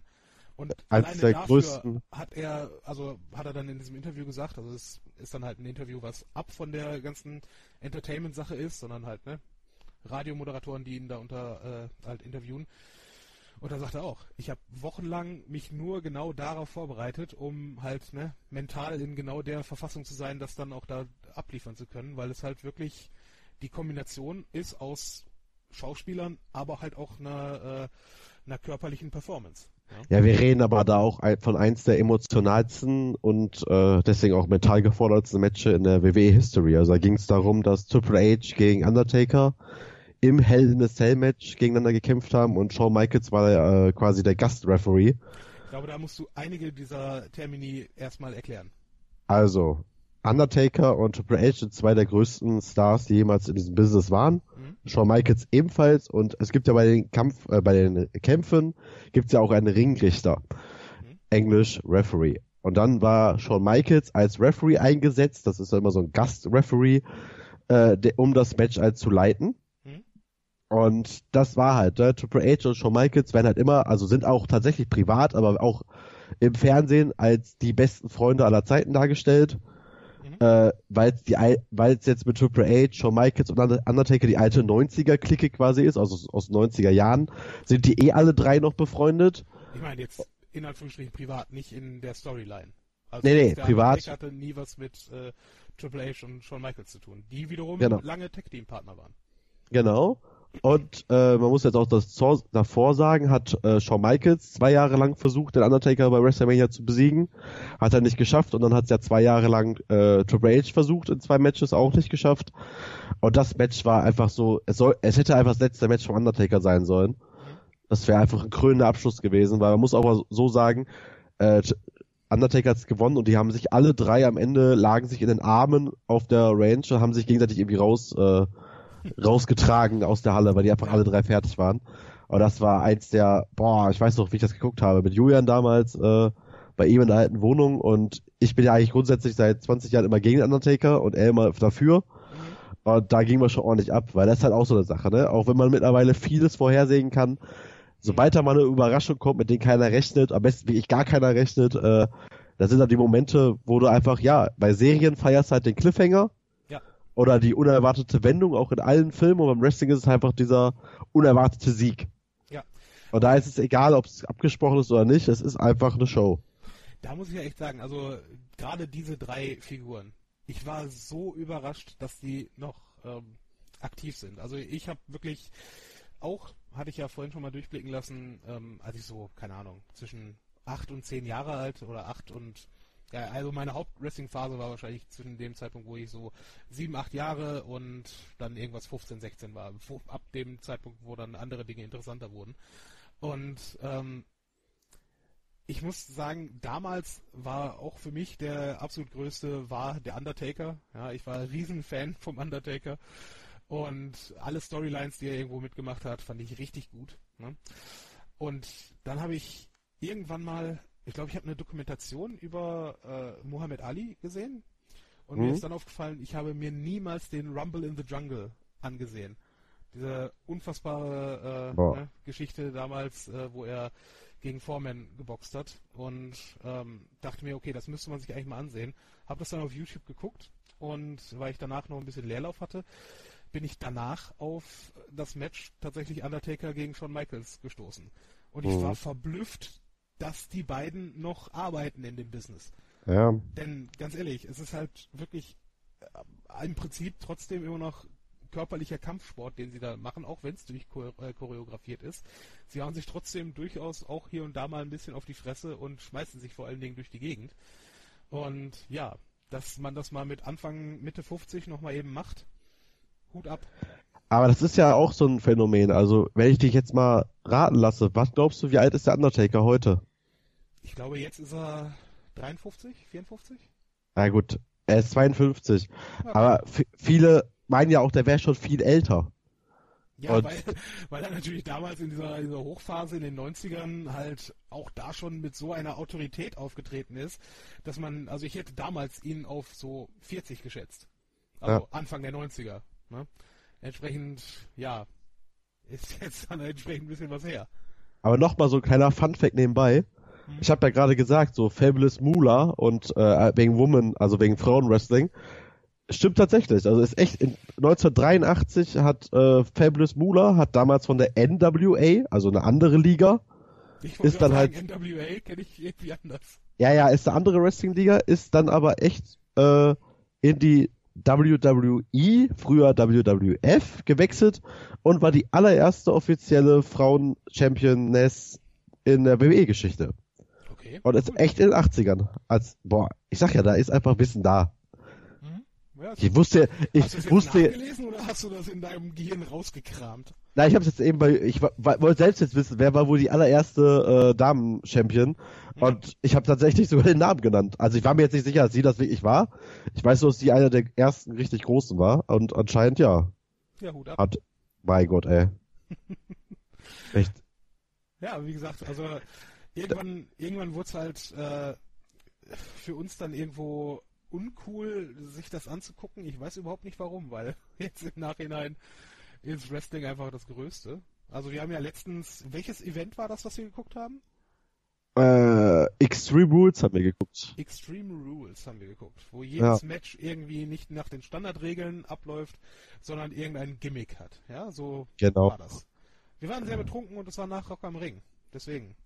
Und alleine der dafür größten- hat er, also hat er dann in diesem Interview gesagt, also es ist dann halt ein Interview, was ab von der ganzen Entertainment-Sache ist, sondern halt, ne, Radiomoderatoren, die ihn da unter äh, halt interviewen. Und da sagt er auch, ich habe wochenlang mich nur genau darauf vorbereitet, um halt ne, mental in genau der Verfassung zu sein, das dann auch da abliefern zu können, weil es halt wirklich die Kombination ist aus Schauspielern, aber halt auch einer, äh, einer körperlichen Performance. Ja? Wir reden aber da auch von eins der emotionalsten und äh, deswegen auch mental gefordertsten Matches in der WWE History. Also da ging es darum, dass Triple H gegen Undertaker im Hell in a Cell Match gegeneinander gekämpft haben und Shawn Michaels war äh, quasi der Gastreferee. Ich glaube, da musst du einige dieser Termini erstmal erklären. Also Undertaker und Triple H sind zwei der größten Stars, die jemals in diesem Business waren. Mhm. Shawn Michaels ebenfalls und es gibt ja bei den Kampf, äh, bei den Kämpfen gibt's ja auch einen Ringrichter, Mhm. Englisch Referee. Und dann war Shawn Michaels als Referee eingesetzt, das ist ja immer so ein Gastreferee, äh, um das Match halt zu leiten. Mhm. Und das war halt, ne? Triple H und Shawn Michaels werden halt immer, also sind auch tatsächlich privat, aber auch im Fernsehen als die besten Freunde aller Zeiten dargestellt Mhm. äh, weil es die weil es jetzt mit Triple H, Shawn Michaels und Under- Undertaker die alte 90er Clique quasi ist, also aus, aus 90er Jahren, sind die eh alle drei noch befreundet. Ich meine jetzt in Anführungsstrichen privat, nicht in der Storyline. Also Nee, nee, der privat. Undertaker hatte nie was mit äh, Triple H und Shawn Michaels zu tun, die wiederum Genau. lange Tag-Team-Partner waren. Genau. Und äh, man muss jetzt auch das davor sagen, hat äh, Shawn Michaels zwei Jahre lang versucht, den Undertaker bei WrestleMania zu besiegen. Hat er nicht geschafft und dann hat es ja zwei Jahre lang äh, Triple H versucht, in zwei Matches auch nicht geschafft. Und das Match war einfach so, es, soll, es hätte einfach das letzte Match vom Undertaker sein sollen. Das wäre einfach ein krönender Abschluss gewesen, weil man muss auch so sagen, äh, Undertaker hat gewonnen und die haben sich alle drei am Ende lagen sich in den Armen auf der Range und haben sich gegenseitig irgendwie raus äh, rausgetragen aus der Halle, weil die einfach alle drei fertig waren. Aber das war eins der, boah, ich weiß noch, wie ich das geguckt habe, mit Julian damals äh, bei ihm in der alten Wohnung und ich bin ja eigentlich grundsätzlich seit 20 Jahren immer gegen Undertaker und er immer dafür. Und da ging man schon ordentlich ab, weil das ist halt auch so eine Sache, ne? Auch wenn man mittlerweile vieles vorhersehen kann, sobald da mal eine Überraschung kommt, mit der keiner rechnet, am besten wie ich gar keiner rechnet, äh, da sind dann die Momente, wo du einfach, ja, bei Serien feierst halt den Cliffhanger. Oder die unerwartete Wendung, auch in allen Filmen und beim Wrestling ist es einfach dieser unerwartete Sieg. Ja. Und da ist es egal, ob es abgesprochen ist oder nicht, es ist einfach eine Show. Da muss ich ja echt sagen, also gerade diese drei Figuren, ich war so überrascht, dass die noch ähm, aktiv sind. Also ich habe wirklich auch, hatte ich ja vorhin schon mal durchblicken lassen, ähm, als ich so, keine Ahnung, zwischen acht und zehn Jahre alt oder acht und ja, also meine Haupt-Wrestling-Phase war wahrscheinlich zwischen dem Zeitpunkt, wo ich so sieben, acht Jahre und dann irgendwas 15, 16 war. Ab dem Zeitpunkt, wo dann andere Dinge interessanter wurden. Und ähm, ich muss sagen, damals war auch für mich der absolut größte war der Undertaker. Ja, ich war ein Riesenfan vom Undertaker und alle Storylines, die er irgendwo mitgemacht hat, fand ich richtig gut. Ne? Und dann habe ich irgendwann mal, ich glaube, ich habe eine Dokumentation über äh, Muhammad Ali gesehen und mir Mhm. ist dann aufgefallen, ich habe mir niemals den Rumble in the Jungle angesehen. Diese unfassbare äh, ne, Geschichte damals, äh, wo er gegen Foreman geboxt hat und ähm, dachte mir, okay, das müsste man sich eigentlich mal ansehen. Habe das dann auf YouTube geguckt und weil ich danach noch ein bisschen Leerlauf hatte, bin ich danach auf das Match tatsächlich Undertaker gegen Shawn Michaels gestoßen. Und ich Mhm. war verblüfft, dass die beiden noch arbeiten in dem Business. Ja. Denn ganz ehrlich, es ist halt wirklich äh, im Prinzip trotzdem immer noch körperlicher Kampfsport, den sie da machen, auch wenn es durchchoreografiert äh, ist. Sie hauen sich trotzdem durchaus auch hier und da mal ein bisschen auf die Fresse und schmeißen sich vor allen Dingen durch die Gegend. Und ja, dass man das mal mit Anfang, Mitte 50 nochmal eben macht, Hut ab. Aber das ist ja auch so ein Phänomen. Also, wenn ich dich jetzt mal raten lasse, was glaubst du, wie alt ist der Undertaker heute? Ich glaube, jetzt ist er 53, 54? Na gut, er ist 52. Okay. Aber viele meinen ja auch, der wäre schon viel älter. Ja, weil, weil er natürlich damals in dieser, dieser Hochphase in den 90ern halt auch da schon mit so einer Autorität aufgetreten ist, dass man, also ich hätte damals ihn auf so 40 geschätzt. Also ja. Anfang der 90er. Ne? Entsprechend, ja, ist jetzt dann entsprechend ein bisschen was her. Aber nochmal so ein kleiner Funfact nebenbei. Ich habe ja gerade gesagt, so Fabulous Moolah und äh, wegen Woman, also wegen Frauenwrestling, Stimmt tatsächlich. Also ist echt. In 1983 hat äh, Fabulous Moolah hat damals von der NWA, also eine andere Liga, ich ist dann halt. NWA kenne ich irgendwie anders. Ja, ja, ist eine andere Wrestling-Liga, ist dann aber echt äh, in die WWE, früher WWF, gewechselt und war die allererste offizielle Frauen-Championess in der WWE-Geschichte. Okay. Und ist echt in den 80ern. Als, boah, ich sag ja, da ist einfach Wissen da. Ja, ich wusste, ich hast du wusste. Gelesen oder hast du das in deinem Gehirn rausgekramt? Nein, ich habe jetzt eben bei, ich wollte selbst jetzt wissen, wer war wohl die allererste äh, Damen-Champion ja. und ich habe tatsächlich sogar den Namen genannt. Also ich war mir jetzt nicht sicher, dass sie das wirklich war. Ich weiß nur, dass sie einer der ersten richtig großen war und anscheinend ja. Ja, Hut ab. Hat, mein Gott, ey. Echt. Ja, wie gesagt, also irgendwann, irgendwann wurde es halt äh, für uns dann irgendwo uncool, sich das anzugucken. Ich weiß überhaupt nicht warum, weil jetzt im Nachhinein ist Wrestling einfach das Größte. Also wir haben ja letztens, welches Event war das, was wir geguckt haben? Äh, Extreme Rules haben wir geguckt. Extreme Rules haben wir geguckt, wo jedes ja. Match irgendwie nicht nach den Standardregeln abläuft, sondern irgendein Gimmick hat. Ja, so genau. war das. Wir waren sehr betrunken und es war nach Rock am Ring. Deswegen.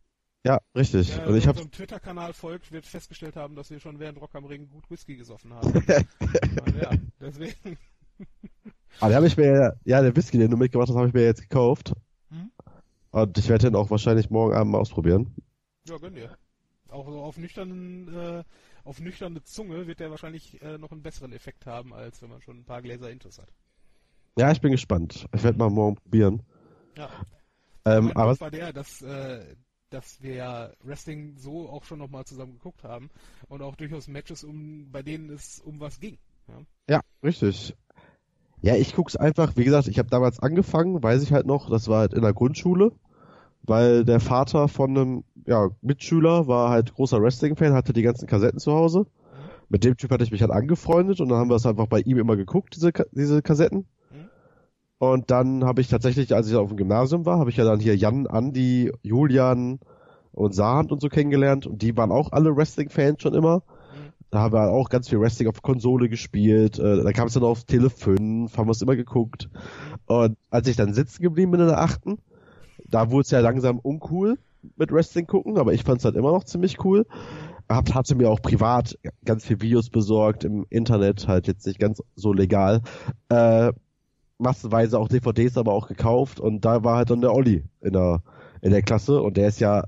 Ja, richtig. Wer und ich unserem Twitter-Kanal folgt, wird festgestellt haben, dass wir schon während Rock am Ring gut Whisky gesoffen haben. ja, deswegen. Aber habe ich mir, ja, der Whisky, den du mitgebracht hast, habe ich mir jetzt gekauft. Hm? Und ich werde den auch wahrscheinlich morgen Abend mal ausprobieren. Ja, gönn dir. Auch so auf nüchternen, äh, auf nüchterne Zunge wird der wahrscheinlich äh, noch einen besseren Effekt haben, als wenn man schon ein paar Gläser Intus hat. Ja, ich bin gespannt. Ich werde mal morgen probieren. Ja. Ähm, aber war der, dass äh, dass wir ja Wrestling so auch schon nochmal zusammen geguckt haben und auch durchaus Matches, um, bei denen es um was ging. Ja, ja richtig. Ja, ich guck's einfach, wie gesagt, ich habe damals angefangen, weiß ich halt noch, das war halt in der Grundschule, weil der Vater von einem ja, Mitschüler war halt großer Wrestling-Fan, hatte die ganzen Kassetten zu Hause. Mit dem Typ hatte ich mich halt angefreundet und dann haben wir es einfach bei ihm immer geguckt, diese, diese Kassetten. Und dann habe ich tatsächlich, als ich auf dem Gymnasium war, habe ich ja dann hier Jan, Andi, Julian und Sahand und so kennengelernt. Und die waren auch alle Wrestling-Fans schon immer. Mhm. Da haben wir auch ganz viel Wrestling auf Konsole gespielt. Äh, da kam es dann auf Tele 5, haben wir es immer geguckt. Und als ich dann sitzen geblieben bin in der achten, da wurde es ja langsam uncool mit Wrestling gucken, aber ich fand es halt immer noch ziemlich cool. Hab, hatte mir auch privat ganz viel Videos besorgt im Internet, halt jetzt nicht ganz so legal. Äh, massenweise auch DVDs aber auch gekauft und da war halt dann der Olli in der, in der Klasse und der ist ja,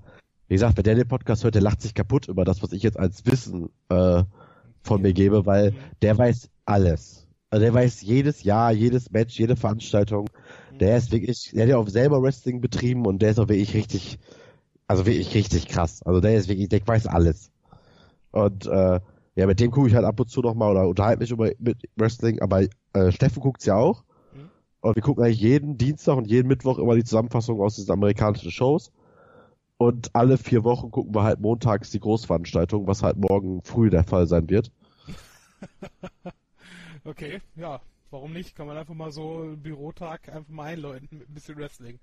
wie gesagt, wenn der den Podcast hört, der lacht sich kaputt über das, was ich jetzt als Wissen äh, von mir gebe, weil der weiß alles. Also der weiß jedes Jahr, jedes Match, jede Veranstaltung. Der ist wirklich, der hat ja auch selber Wrestling betrieben und der ist auch wirklich richtig, also wirklich richtig krass. Also der ist wirklich, der weiß alles. Und äh, ja, mit dem gucke ich halt ab und zu nochmal oder unterhalte mich über mit Wrestling, aber äh, Steffen guckt's ja auch. Und wir gucken eigentlich jeden Dienstag und jeden Mittwoch immer die Zusammenfassung aus diesen amerikanischen Shows. Und alle vier Wochen gucken wir halt montags die Großveranstaltung, was halt morgen früh der Fall sein wird. okay, ja, warum nicht? Kann man einfach mal so einen Bürotag einfach mal einläuten mit ein bisschen Wrestling.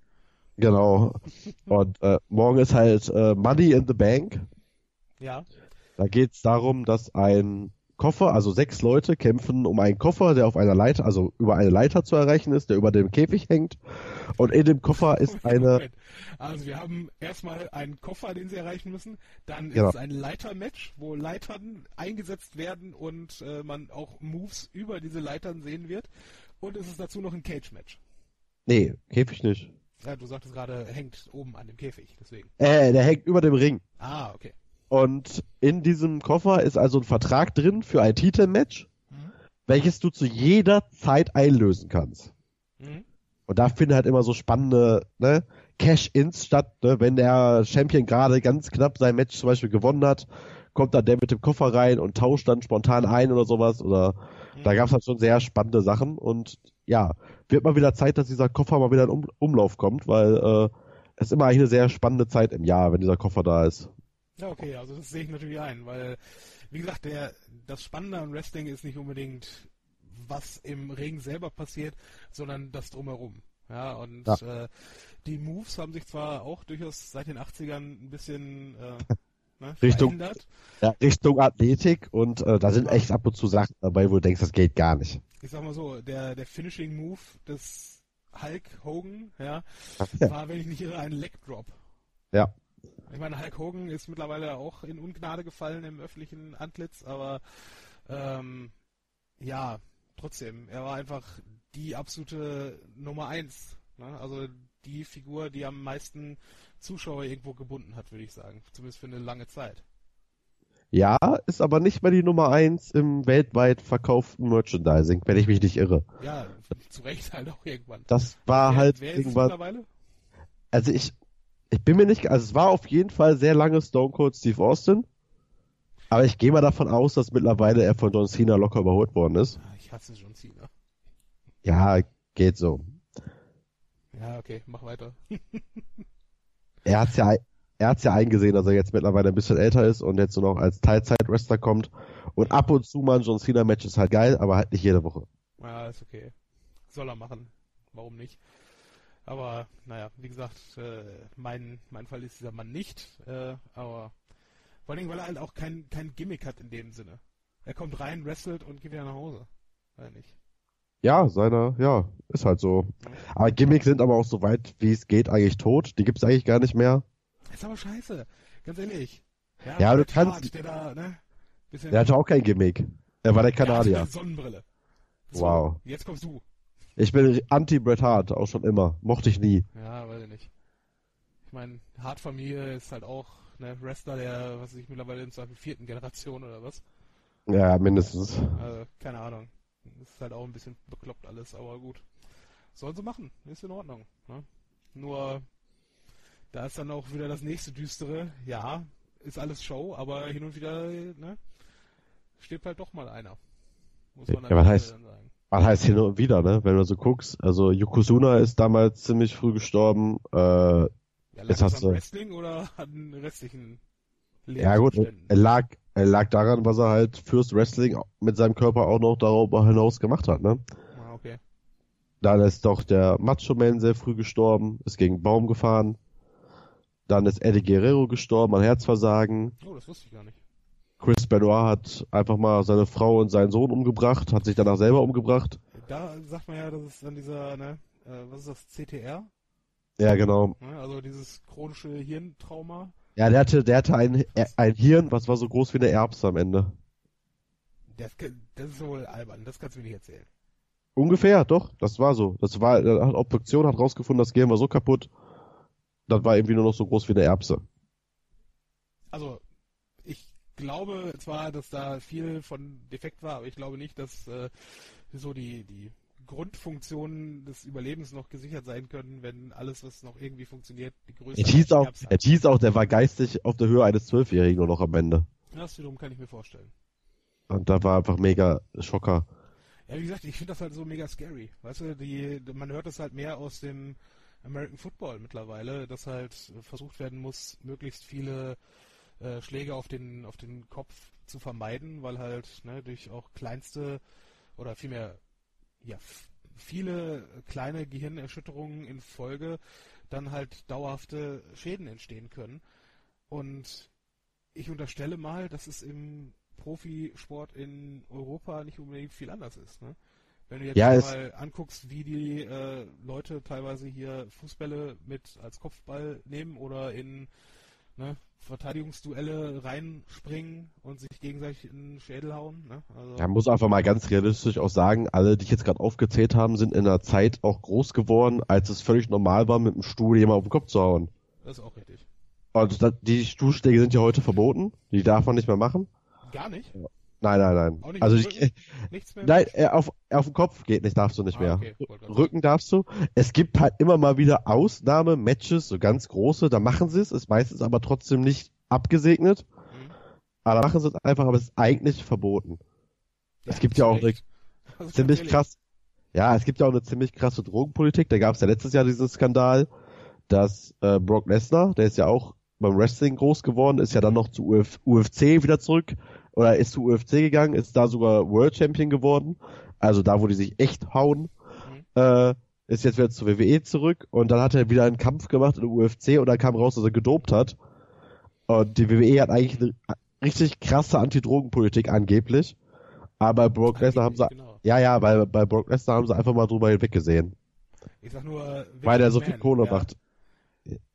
Genau. Und äh, morgen ist halt äh, Money in the Bank. Ja. Da geht es darum, dass ein Koffer, also sechs Leute kämpfen um einen Koffer, der auf einer Leiter, also über eine Leiter zu erreichen ist, der über dem Käfig hängt. Und in dem Koffer ist eine. Also wir haben erstmal einen Koffer, den sie erreichen müssen. Dann Genau. ist es ein Leitermatch, wo Leitern eingesetzt werden und äh, man auch Moves über diese Leitern sehen wird. Und es ist dazu noch ein Cage-Match. Nee, Käfig nicht. Ja, du sagtest gerade, hängt oben an dem Käfig, deswegen. Äh, der hängt über dem Ring. Ah, okay. Und in diesem Koffer ist also ein Vertrag drin für ein Titelmatch, Mhm. welches du zu jeder Zeit einlösen kannst. Mhm. Und da finden halt immer so spannende ne, Cash-Ins statt. Ne? Wenn der Champion gerade ganz knapp sein Match zum Beispiel gewonnen hat, kommt dann der mit dem Koffer rein und tauscht dann spontan ein oder sowas. Oder da gab es halt schon sehr spannende Sachen. Und ja, wird mal wieder Zeit, dass dieser Koffer mal wieder in um Umlauf kommt, weil äh, es ist immer eigentlich eine sehr spannende Zeit im Jahr, wenn dieser Koffer da ist. Ja, okay, also das sehe ich natürlich ein, weil, wie gesagt, der, das Spannende an Wrestling ist nicht unbedingt, was im Ring selber passiert, sondern das drumherum. Ja, und Ja. Äh, die Moves haben sich zwar auch durchaus seit den 80ern ein bisschen äh, ne, Richtung- verändert. Ja, Richtung Athletik und äh, da sind echt ab und zu Sachen dabei, wo du denkst, das geht gar nicht. Ich sag mal so, der, der Finishing Move des Hulk Hogan, ja, Ja. war, wenn ich nicht irre, ein Leg Drop. Ja. Ich meine, Hulk Hogan ist mittlerweile auch in Ungnade gefallen im öffentlichen Antlitz, aber ähm, ja, trotzdem, er war einfach die absolute Nummer eins. Ne? Also die Figur, die am meisten Zuschauer irgendwo gebunden hat, würde ich sagen. Zumindest für eine lange Zeit. Ja, ist aber nicht mehr die Nummer eins im weltweit verkauften Merchandising, wenn ich mich nicht irre. Ja, zu Recht halt auch irgendwann. Das war wer, halt wer ist es irgendwann. mittlerweile? Also ich, ich bin mir nicht, also es war auf jeden Fall sehr lange Stone Cold Steve Austin. Aber ich gehe mal davon aus, dass mittlerweile er von John Cena locker überholt worden ist. Ich hasse John Cena. Ja, geht so. Ja, okay, mach weiter. Er hat's ja, er hat's ja eingesehen, dass er jetzt mittlerweile ein bisschen älter ist und jetzt nur noch als Teilzeit-Wrestler kommt. Und ab und zu mal ein John Cena Match ist halt geil, aber halt nicht jede Woche. Ja, ist okay. Soll er machen. Warum nicht? Aber, naja, wie gesagt, äh, mein, mein Fall ist dieser Mann nicht. Äh, aber vor allen Dingen, weil er halt auch kein, kein Gimmick hat in dem Sinne. Er kommt rein, wrestelt und geht wieder nach Hause. Oder nicht? Ja, seiner, ja, ist halt so. Aber Gimmicks sind aber auch so weit, wie es geht, eigentlich tot. Die gibt's eigentlich gar nicht mehr. Ist aber scheiße. Ganz ehrlich. Ja, du Bret kannst- Hart, der da, ne? Der hatte auch kein Gimmick. Er war der Der Kanadier. eine Sonnenbrille. So, Wow. Jetzt kommst du. Ich bin anti-Bret Hart, auch schon immer. Mochte ich nie. Ja, weiß ich nicht. Ich meine, Hart-Familie ist halt auch ne, Wrestler der, was weiß ich, mittlerweile in zur vierten Generation oder was. Ja, mindestens. Also, keine Ahnung. Ist halt auch ein bisschen bekloppt alles, aber gut. Sollen sie machen, ist in Ordnung. Ne? Nur, da ist dann auch wieder das nächste Düstere. Ja, ist alles Show, aber hin und wieder, ne, stirbt halt doch mal einer. Muss man Ja, was der heißt- sagen. Was heißt hin und wieder, ne? Wenn du so guckst. Also Yokozuna ist damals ziemlich früh gestorben. Äh, Ja, lag Jetzt hast du- Wrestling oder an restlichen ja gut, er lag, er lag daran, was er halt fürs Wrestling mit seinem Körper auch noch darüber hinaus gemacht hat, ne? Ah, okay. Dann ist doch der Macho Man sehr früh gestorben, ist gegen einen Baum gefahren. Dann ist Eddie Guerrero gestorben an Herzversagen. Oh, das wusste ich gar nicht. Chris Benoit hat einfach mal seine Frau und seinen Sohn umgebracht, hat sich danach selber umgebracht. Da sagt man ja, das ist dann dieser, ne, äh, was ist das, CTR? Ja, genau. Ne? Also dieses chronische Hirntrauma. Ja, der hatte, der hatte ein, ein Hirn, was war so groß wie eine Erbse am Ende. Das, das ist wohl albern, das kannst du mir nicht erzählen. Ungefähr, doch, das war so. Das war, äh, hat Obduktion hat rausgefunden, das Gehirn war so kaputt, das war irgendwie nur noch so groß wie eine Erbse. Also, glaube zwar, dass da viel von defekt war, aber ich glaube nicht, dass äh, so die, die Grundfunktionen des Überlebens noch gesichert sein können, wenn alles, was noch irgendwie funktioniert, die größte Es hieß auch, es hieß auch, der war geistig auf der Höhe eines Zwölfjährigen nur noch am Ende. Das wiederum kann ich mir vorstellen. Und da war einfach mega Schocker. Ja, wie gesagt, ich finde das halt so mega scary. Weißt du, die, man hört das halt mehr aus dem American Football mittlerweile, dass halt versucht werden muss, möglichst viele äh, Schläge auf den, auf den Kopf zu vermeiden, weil halt ne, durch auch kleinste oder vielmehr ja, viele kleine Gehirnerschütterungen in Folge dann halt dauerhafte Schäden entstehen können. Und ich unterstelle mal, dass es im Profisport in Europa nicht unbedingt viel anders ist. Ne? Wenn du jetzt Ja, mal anguckst, wie die äh, Leute teilweise hier Fußbälle mit als Kopfball nehmen oder in ne, Verteidigungsduelle reinspringen und sich gegenseitig in den Schädel hauen. Ne? Also, Ja, muss einfach mal ganz realistisch auch sagen, alle, die ich jetzt gerade aufgezählt haben, sind in einer Zeit auch groß geworden, als es völlig normal war, mit dem Stuhl jemand auf den Kopf zu hauen. Das ist auch richtig. Und das, die Stuhlschläge sind ja heute verboten, die darf man nicht mehr machen. Gar nicht? Nein, nein, nein. Auch nicht also ich? Nichts mehr? nein, äh, auf, auf den Kopf geht nicht, darfst du nicht Ah, mehr. okay, Rücken darfst du. Es gibt halt immer mal wieder Ausnahme-Matches, so ganz große, da machen sie es, ist meistens aber trotzdem nicht abgesegnet. Mhm. Aber da machen sie es einfach, aber es ist eigentlich verboten. Es gibt ja auch. Also ziemlich ehrlich, krass. Ja, es gibt ja auch eine ziemlich krasse Drogenpolitik. Da gab es ja letztes Jahr diesen Skandal, dass äh, Brock Lesnar, der ist ja auch beim Wrestling groß geworden, ist ja dann noch zu Uf UFC wieder zurück oder ist zu UFC gegangen, ist da sogar World Champion geworden. Also da, wo die sich echt hauen, äh, ist jetzt wieder zur WWE zurück und dann hat er wieder einen Kampf gemacht in der UFC und dann kam raus, dass er gedopt hat. Und die WWE hat eigentlich eine richtig krasse Anti-Drogen-Politik angeblich. Aber Brock Lesnar haben sie Genau. ja, ja, bei, bei Brock Lesnar haben sie einfach mal drüber hinweggesehen. Ich sag nur, äh, Weil der so Vince viel Kohle McMahon, macht.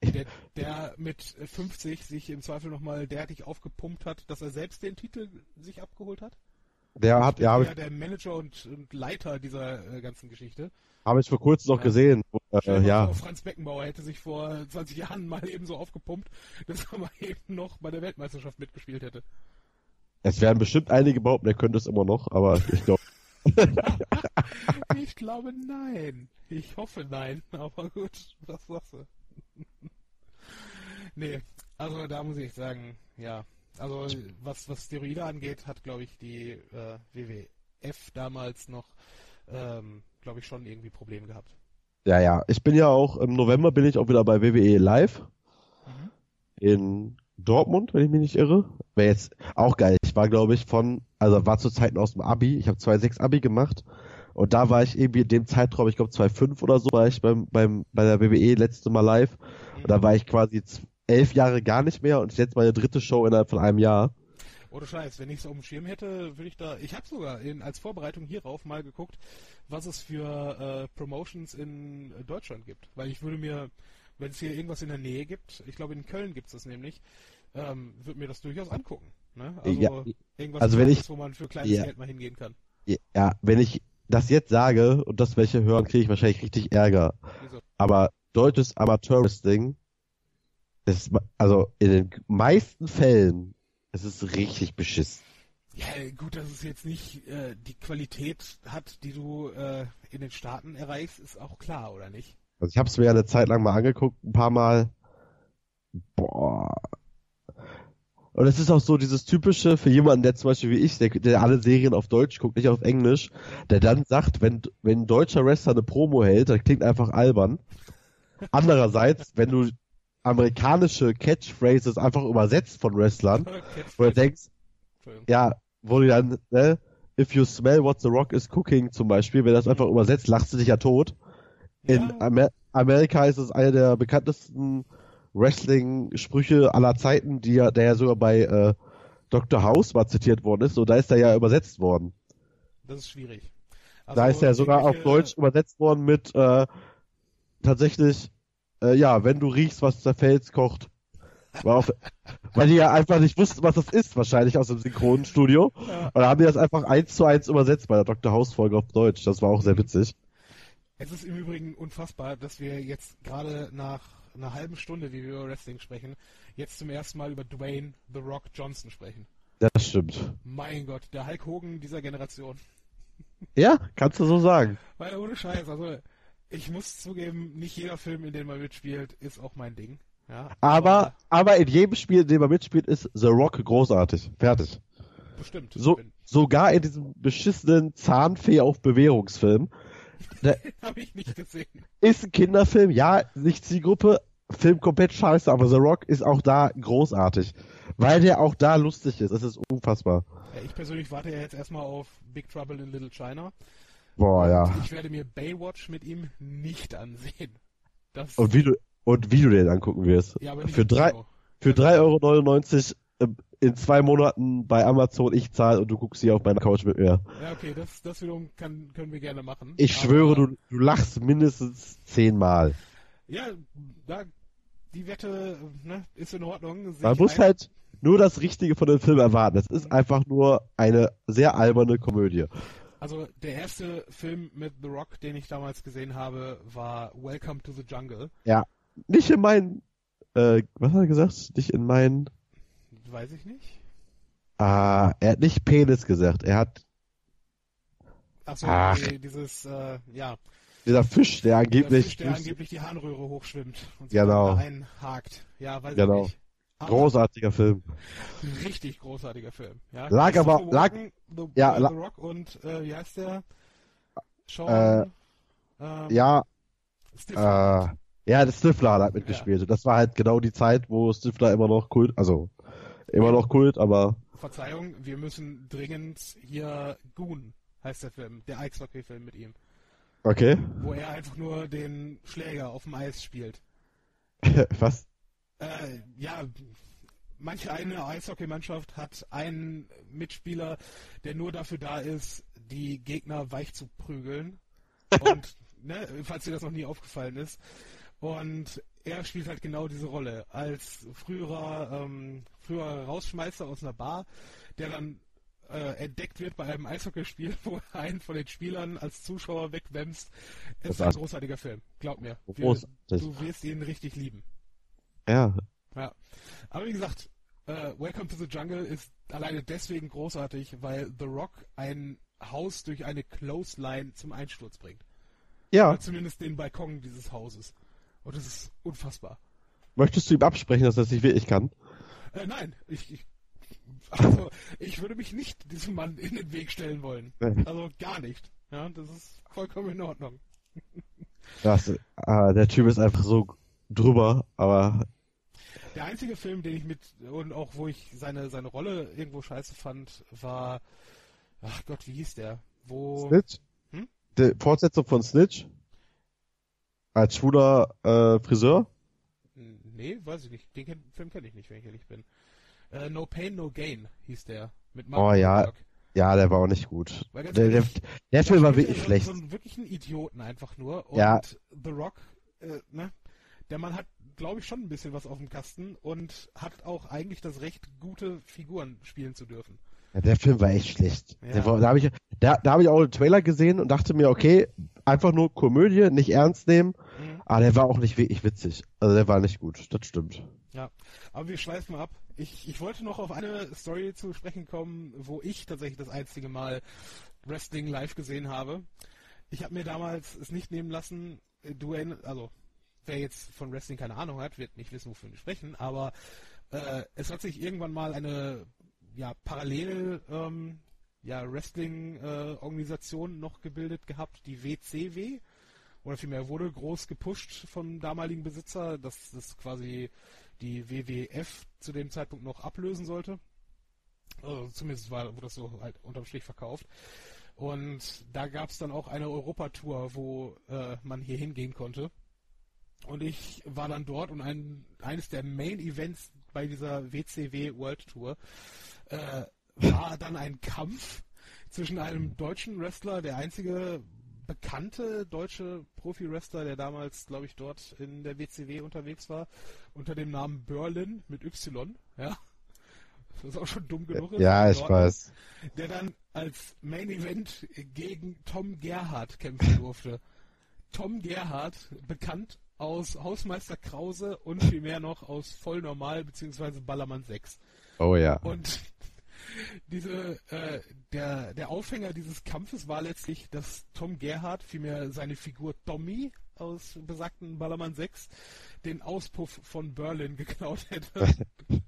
Der, der mit 50 sich im Zweifel nochmal derartig aufgepumpt hat, dass er selbst den Titel sich abgeholt hat. Der hat, ja, habe der, ich, der Manager und, und Leiter dieser äh, ganzen Geschichte. hab ich vor kurzem noch Ja. gesehen. Äh, ja, vor, Franz Beckenbauer hätte sich vor 20 Jahren mal eben so aufgepumpt, dass er mal eben noch bei der Weltmeisterschaft mitgespielt hätte. es werden bestimmt einige behaupten, er könnte es immer noch, aber ich glaube, Ich glaube nein. Ich hoffe nein, aber gut, was sagst du? nee, also da muss ich sagen, ja. Also was, was Steroide angeht, hat glaube ich die äh, WWF damals noch, ähm, glaube ich, schon irgendwie Probleme gehabt. ja, ja. Ich bin ja auch, im November bin ich auch wieder bei WWE Live Mhm. in Dortmund, wenn ich mich nicht irre. Wäre jetzt auch geil. Ich war, glaube ich, von, also war zu Zeiten aus dem Abi. Ich habe 2,6 Abi gemacht. Und da war ich irgendwie in dem Zeitraum, ich glaube 2,5 oder so, war ich beim, beim, bei der WWE letzte Mal live. Und da war ich quasi elf Jahre gar nicht mehr und ist jetzt meine dritte Show innerhalb von einem Jahr. Ohne Scheiß, wenn ich es auf dem Schirm hätte, würde ich da. Ich habe sogar in, als Vorbereitung hierauf mal geguckt, was es für äh, Promotions in Deutschland gibt. Weil ich würde mir, wenn es hier irgendwas in der Nähe gibt, ich glaube in Köln gibt es das nämlich, ähm, würde mir das durchaus angucken. Ne? Also Ja, irgendwas, also wenn Kleines, ich- wo man für kleines Ja. Geld mal hingehen kann. Ja, wenn ich das jetzt sage und das welche hören, kriege ich wahrscheinlich richtig Ärger. Aber deutsches Amateurwrestling also in den meisten Fällen, es ist richtig beschissen. Ja, gut, dass es jetzt nicht äh, die Qualität hat, die du äh, in den Staaten erreichst, ist auch klar, oder nicht? Also ich habe es mir ja eine Zeit lang mal angeguckt, ein paar Mal. Boah. Und es ist auch so dieses typische für jemanden, der zum Beispiel wie ich, der, der alle Serien auf Deutsch guckt, nicht auf Englisch, der dann sagt, wenn, wenn ein deutscher Wrestler eine Promo hält, das klingt einfach albern. Andererseits, wenn du amerikanische Catchphrases einfach übersetzt von Wrestlern, wo du denkst, ja, wo du dann, ne, if you smell what the rock is cooking zum Beispiel, wenn das einfach übersetzt, lachst du dich ja tot. In Ja. Amer Amerika ist es einer der bekanntesten Wrestling-Sprüche aller Zeiten, die ja, der ja sogar bei äh, Dr. House mal zitiert worden ist, und da ist er ja übersetzt worden. Das ist schwierig. da Also ist er sogar auf Deutsch übersetzt worden mit äh, tatsächlich, äh, ja, wenn du riechst, was zerfällt, kocht. Auf, weil die ja einfach nicht wussten, was das ist, wahrscheinlich aus dem Synchronstudio. Ja. Und da haben die das einfach eins zu eins übersetzt bei der Dr. House Folge auf Deutsch. Das war auch sehr witzig. Es ist im Übrigen unfassbar, dass wir jetzt gerade nach einer halben Stunde, wie wir über Wrestling sprechen, jetzt zum ersten Mal über Dwayne The Rock Johnson sprechen. Das stimmt. Mein Gott, der Hulk Hogan dieser Generation. Ja, kannst du so sagen. Weil ohne Scheiß, also ich muss zugeben, nicht jeder Film, in dem man mitspielt, ist auch mein Ding. Ja, Aber, aber in jedem Spiel, in dem er mitspielt, ist The Rock großartig. Fertig. bestimmt. So, sogar in diesem beschissenen Zahnfee auf Bewährungsfilm. Hab ich nicht gesehen. ist ein Kinderfilm, ja, nicht Zielgruppe, Film komplett scheiße, aber The Rock ist auch da großartig. Weil der auch da lustig ist. Es ist unfassbar. Ich persönlich warte ja jetzt erstmal auf Big Trouble in Little China. Boah, ja. Ich werde mir Baywatch mit ihm nicht ansehen. Das, Und wie du, und wie du den angucken wirst. ja, für drei, für 3,99 Euro in zwei Monaten bei Amazon, ich zahle und du guckst sie auf meiner Couch mit mir. Ja, okay, das, das wiederum kann, können wir gerne machen. Ich Aber- schwöre, du, du lachst mindestens zehnmal. Ja, da, die Wette ne, ist in Ordnung. Sehe Man muss ein. halt nur das Richtige von dem Film erwarten. Es ist einfach nur eine sehr alberne Komödie. Also der erste Film mit The Rock, den ich damals gesehen habe, war Welcome to the Jungle. Ja, nicht in meinen, äh, was hat er gesagt? Nicht in meinen, Weiß ich nicht. ah, er hat nicht Penis gesagt. Er hat Achso, Ach. die, dieses, äh, ja, dieser Fisch, der der angeblich Fisch, der angeblich die Harnröhre hochschwimmt und sich Genau. da einhakt. Ja, weiß Genau. ich nicht. Aber großartiger Film. Richtig großartiger Film. Ja. Lag aber- Christopher lag- The, ja, äh, The Rock und, äh, wie heißt der? Sean, ähm, Ja, Stifler. äh, ja, der Stifler hat mitgespielt. Und Das war halt genau die Zeit, wo Stifler immer noch Kult, also immer noch Kult, aber Verzeihung, wir müssen dringend hier Goon, heißt der Film, der Eishockey-Film mit ihm, okay. wo er einfach nur den Schläger auf dem Eis spielt. Was? Äh, ja, manche eine Eishockeymannschaft hat einen Mitspieler, der nur dafür da ist, die Gegner weich zu prügeln. Und, ne, falls dir das noch nie aufgefallen ist. Und er spielt halt genau diese Rolle als früherer, ähm, früherer Rausschmeißer aus einer Bar, der dann äh, entdeckt wird bei einem Eishockeyspiel, wo er einen von den Spielern als Zuschauer wegwämst. Es ist ein Großartig. großartiger Film, glaub mir. Wir, du wirst ihn richtig lieben. Ja, Ja. Aber wie gesagt, äh, Welcome to the Jungle ist alleine deswegen großartig, weil The Rock ein Haus durch eine Clothesline zum Einsturz bringt. ja. Oder zumindest den Balkon dieses Hauses. Und das ist unfassbar. Möchtest du ihm absprechen, dass er das nicht wirklich kann? Äh, nein, ich, ich, also, ich würde mich nicht diesem Mann in den Weg stellen wollen. Also gar nicht. Ja, das ist vollkommen in Ordnung. Das, äh, der Typ ist einfach so drüber, aber Der einzige Film, den ich mit und auch wo ich seine seine Rolle irgendwo scheiße fand, war ach Gott, wie hieß der? Wo Snitch? Hm? Die Fortsetzung von Snitch? Als schwuler äh, Friseur? Nee, weiß ich nicht. Den kenn, Film kenne ich nicht, wenn ich ehrlich bin. Äh, no Pain, No Gain hieß der. Mit Mark Oh, ja. Ja, der war auch nicht gut. Der, der, der Film war wirklich schlecht. So, so einen wirklichen Idioten einfach nur. Und Ja. The Rock, äh, ne? Der Mann hat, glaube ich, schon ein bisschen was auf dem Kasten und hat auch eigentlich das Recht, gute Figuren spielen zu dürfen. Ja, der Film war echt schlecht. Ja. War, da habe ich, da, da hab ich auch den Trailer gesehen und dachte mir, okay, einfach nur Komödie, nicht ernst nehmen. Mhm. Aber der war auch nicht wirklich witzig. Also der war nicht gut, das stimmt. Ja, aber wir schweifen ab. Ich, ich wollte noch auf eine Story zu sprechen kommen, wo ich tatsächlich das einzige Mal Wrestling live gesehen habe. Ich habe mir damals es nicht nehmen lassen, äh, Dwayne, also wer jetzt von Wrestling keine Ahnung hat, wird nicht wissen, wovon wir sprechen, aber äh, es hat sich irgendwann mal eine ja, parallel ähm, ja, Wrestling-Organisation noch gebildet gehabt, die WCW. Oder vielmehr wurde groß gepusht vom damaligen Besitzer, dass das quasi die WWF zu dem Zeitpunkt noch ablösen sollte. Also zumindest war, wurde das so halt unterm Strich verkauft. Und da gab es dann auch eine Europatour, wo äh, man hier hingehen konnte. Und ich war dann dort und ein, eines der Main Events bei dieser WCW World Tour äh, war dann ein Kampf zwischen einem deutschen Wrestler, der einzige bekannte deutsche Profi-Wrestler, der damals, glaube ich, dort in der WCW unterwegs war, unter dem Namen Berlin mit Y, ja. Das auch schon dumm genug ist. Ja, ich weiß. der dann als Main Event gegen Tom Gerhardt kämpfen durfte. Tom Gerhardt, bekannt aus Hausmeister Krause und vielmehr noch aus Voll Normal bzw. Ballermann 6. Oh ja. Und diese, äh, der, der Aufhänger dieses Kampfes war letztlich, dass Tom Gerhardt, vielmehr seine Figur Tommy aus besagten Ballermann 6, den Auspuff von Berlin geklaut hätte.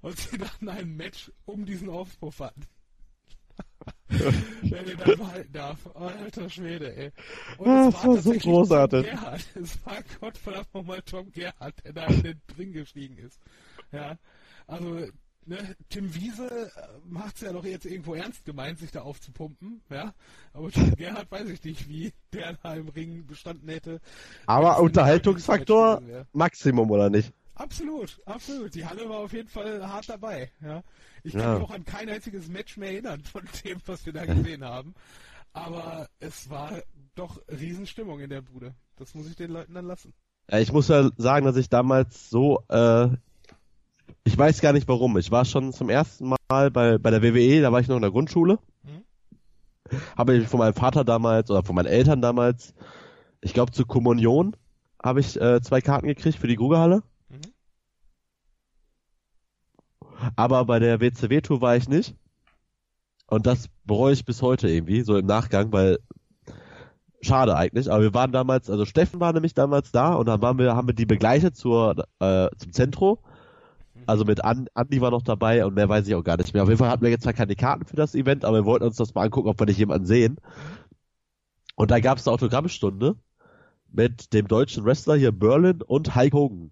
und sie dann ein Match um diesen Auspuff hatten. Wer den dann behalten darf. Alter Schwede, ey. Und Ah, es das war so großartig. Tom. Es war Gottverdammt nochmal Tom Gerhardt, der da in den Ring gestiegen ist. Ja. Also, ne, Tim Wiese macht es ja doch jetzt irgendwo ernst gemeint, sich da aufzupumpen, ja. Aber Tom Gerhardt weiß ich nicht, wie der da im Ring bestanden hätte. wenn Aber Unterhaltungsfaktor. Maximum, oder nicht? Absolut, absolut. Die Halle war auf jeden Fall hart dabei. Ja. Ich kann Ja. mich auch an kein einziges Match mehr erinnern von dem, was wir da gesehen haben. Aber es war doch Riesenstimmung in der Bude. Das muss ich den Leuten dann lassen. Ja, ich muss ja sagen, dass ich damals so, äh, ich weiß gar nicht warum. Ich war schon zum ersten Mal bei, bei der WWE, da war ich noch in der Grundschule. Mhm. Habe ich von meinem Vater damals oder von meinen Eltern damals, ich glaube zur Kommunion, habe ich äh, zwei Karten gekriegt für die Grugerhalle. Mhm. Aber bei der WCW-Tour war ich nicht. Und das bereue ich bis heute irgendwie, so im Nachgang, weil schade eigentlich. Aber wir waren damals, also Steffen war nämlich damals da und dann waren wir, haben wir die begleitet zur, äh, zum Zentro. Also mit An Andi war noch dabei und mehr weiß ich auch gar nicht mehr. Auf jeden Fall hatten wir jetzt zwar keine Karten für das Event, aber wir wollten uns das mal angucken, ob wir nicht jemanden sehen. Und da gab es eine Autogrammstunde mit dem deutschen Wrestler hier Berlin und Hulk Hogan.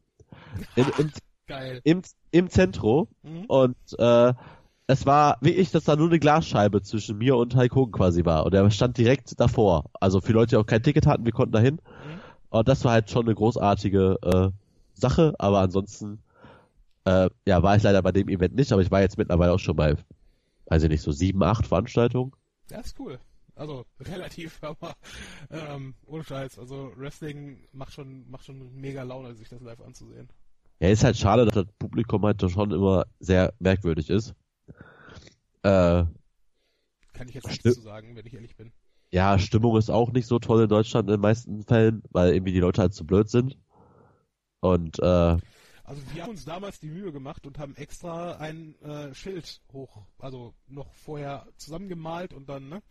In, im, Geil. im, im Zentro. Mhm. Und äh, es war wirklich, dass da nur eine Glasscheibe zwischen mir und Hulk Hogan quasi war. Und er stand direkt davor. Also für Leute, die auch kein Ticket hatten, wir konnten dahin. Mhm. Und das war halt schon eine großartige äh, Sache. Aber ansonsten, äh, ja, war ich leider bei dem Event nicht. Aber ich war jetzt mittlerweile auch schon bei, weiß ich nicht, so sieben, acht Veranstaltungen. Das ist cool. Also relativ, aber ähm, ohne Scheiß. Also Wrestling macht schon, macht schon mega Laune, sich das live anzusehen. Ja, ist halt schade, dass das Publikum halt schon immer sehr merkwürdig ist. Äh, Kann ich jetzt nichts Sti- zu sagen, wenn ich ehrlich bin. ja, Stimmung ist auch nicht so toll in Deutschland in den meisten Fällen, weil irgendwie die Leute halt zu blöd sind. Und äh, Also wir haben uns damals die Mühe gemacht und haben extra ein äh, Schild hoch, also noch vorher zusammengemalt und dann, ne,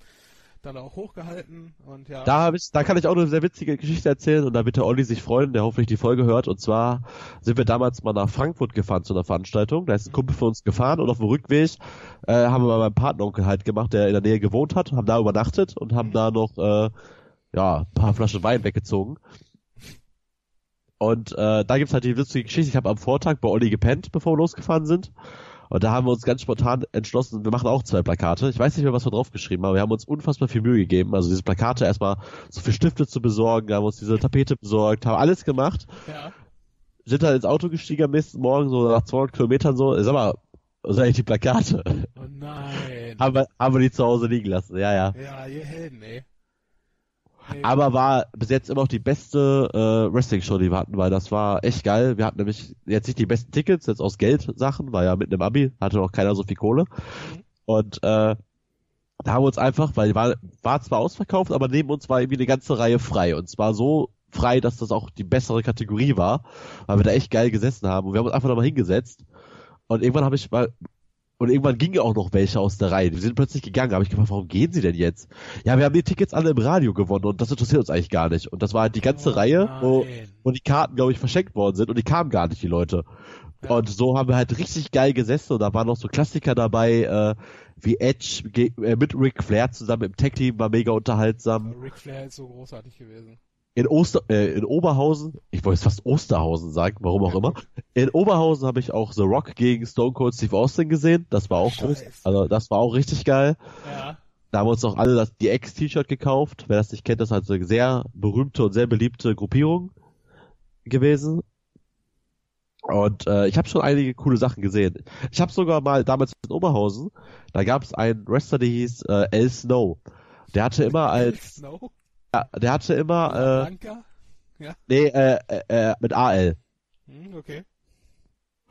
dann auch hochgehalten und ja. da habe ich, da kann ich auch eine sehr witzige Geschichte erzählen und da wird der Olli sich freuen, der hoffentlich die Folge hört. Und zwar sind wir damals mal nach Frankfurt gefahren zu einer Veranstaltung. Da ist ein Kumpel von uns gefahren und auf dem Rückweg äh, haben wir bei meinem Partneronkel halt gemacht, der in der Nähe gewohnt hat, haben da übernachtet und haben da noch äh, ja paar Flaschen Wein weggezogen. Und äh, da gibt's halt die lustige Geschichte. Ich habe am Vortag bei Olli gepennt, bevor wir losgefahren sind. Und da haben wir uns ganz spontan entschlossen, wir machen auch zwei Plakate. Ich weiß nicht mehr, was wir draufgeschrieben haben, wir haben uns unfassbar viel Mühe gegeben. Also diese Plakate erstmal so viel Stifte zu besorgen, haben uns diese Tapete besorgt, haben alles gemacht. ja. Sind dann ins Auto gestiegen am nächsten Morgen, so nach 200 Kilometern so. Sag mal, sind eigentlich die Plakate? Oh nein. haben, wir, haben wir die zu Hause liegen lassen, ja, ja. ja, ihr Helden, ey. Nee. Aber war bis jetzt immer noch die beste äh, Wrestling-Show, die wir hatten, weil das war echt geil. Wir hatten nämlich jetzt nicht die besten Tickets, jetzt aus Geldsachen, war ja mitten im Abi, hatte noch keiner so viel Kohle. Und äh, da haben wir uns einfach, weil die war, war zwar ausverkauft, aber neben uns war irgendwie eine ganze Reihe frei. Und zwar so frei, dass das auch die bessere Kategorie war, weil wir da echt geil gesessen haben. Und wir haben uns einfach nochmal hingesetzt. Und irgendwann habe ich mal, und irgendwann gingen auch noch welche aus der Reihe. Die sind plötzlich gegangen. habe ich gefragt, warum gehen sie denn jetzt? Ja, wir haben die Tickets alle im Radio gewonnen und das interessiert uns eigentlich gar nicht. Und das war halt die ganze Oh Reihe, wo, nein. wo die Karten, glaube ich, verschenkt worden sind und die kamen gar nicht, die Leute. Ja. Und so haben wir halt richtig geil gesessen und da waren noch so Klassiker dabei, äh, wie Edge ge- äh, mit Ric Flair zusammen im Tag-Team, war mega unterhaltsam. Ric Flair ist so großartig gewesen. In Oster, äh, in Oberhausen, ich wollte jetzt fast Osterhausen sagen, warum auch immer. In Oberhausen habe ich auch The Rock gegen Stone Cold Steve Austin gesehen. Das war auch groß. Scheiße. Also das war auch richtig geil. Ja. Da haben wir uns auch alle das, die X-T-Shirt gekauft. Wer das nicht kennt, das ist halt so eine sehr berühmte und sehr beliebte Gruppierung gewesen. Und äh, ich habe schon einige coole Sachen gesehen. Ich habe sogar mal damals in Oberhausen, da gab es einen Wrestler, der hieß äh, El Snow. Der hatte immer als, Snow? Ja, der hatte immer, äh, Blanca? nee, äh, äh, äh, mit AL. Hm, okay.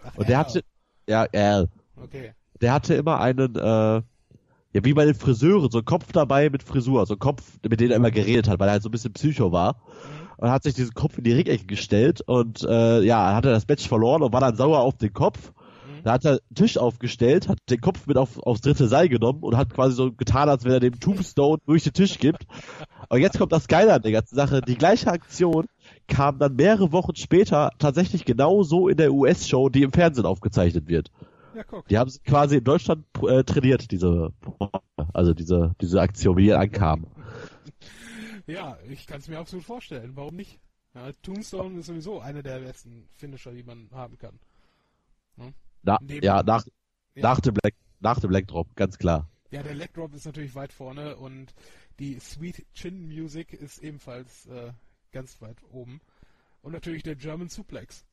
Ach, Und der hatte, ja, L. Okay. Der hatte immer einen, äh, ja, wie bei den Friseuren, so einen Kopf dabei mit Frisur, so einen Kopf, mit dem er immer geredet hat, weil er halt so ein bisschen Psycho war. Mhm. Und hat sich diesen Kopf in die Ringecke gestellt und äh, ja, hat er das Match verloren und war dann sauer auf den Kopf. Mhm. Da hat er einen Tisch aufgestellt, hat den Kopf mit auf, aufs dritte Seil genommen und hat quasi so getan, als wenn er dem Tombstone durch den Tisch gibt. Und jetzt kommt das Geile an der ganzen Sache. Die gleiche Aktion kam dann mehrere Wochen später tatsächlich genau so in der US-Show, die im Fernsehen aufgezeichnet wird. Ja, guck. Die haben quasi in Deutschland äh, trainiert, diese, also diese, diese Aktion, wie die ankam. Ja, ich kann es mir absolut vorstellen. Warum nicht? Ja, Tombstone ist sowieso einer der besten Finisher, die man haben kann. Na, ja, nach, Ja. nach dem Black, nach dem Black Drop, ganz klar. Ja, der Leg Drop ist natürlich weit vorne und die Sweet Chin Music ist ebenfalls äh, ganz weit oben. Und natürlich der German Suplex.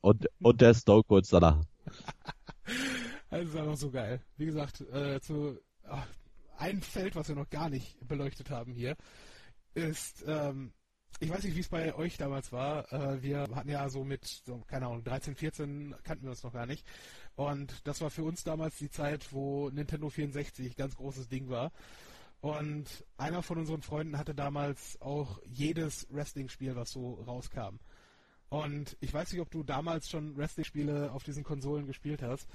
und, und der Stone Cold danach. das ist einfach so geil. Wie gesagt, äh, zu ach, ein Feld, was wir noch gar nicht beleuchtet haben hier, ist, ähm, ich weiß nicht, wie es bei euch damals war. Äh, wir hatten ja so mit, so, keine Ahnung, 13, 14 kannten wir uns noch gar nicht. Und das war für uns damals die Zeit, wo Nintendo 64 ganz großes Ding war. Und einer von unseren Freunden hatte damals auch jedes Wrestling-Spiel, was so rauskam. Und ich weiß nicht, ob du damals schon Wrestling-Spiele auf diesen Konsolen gespielt hast,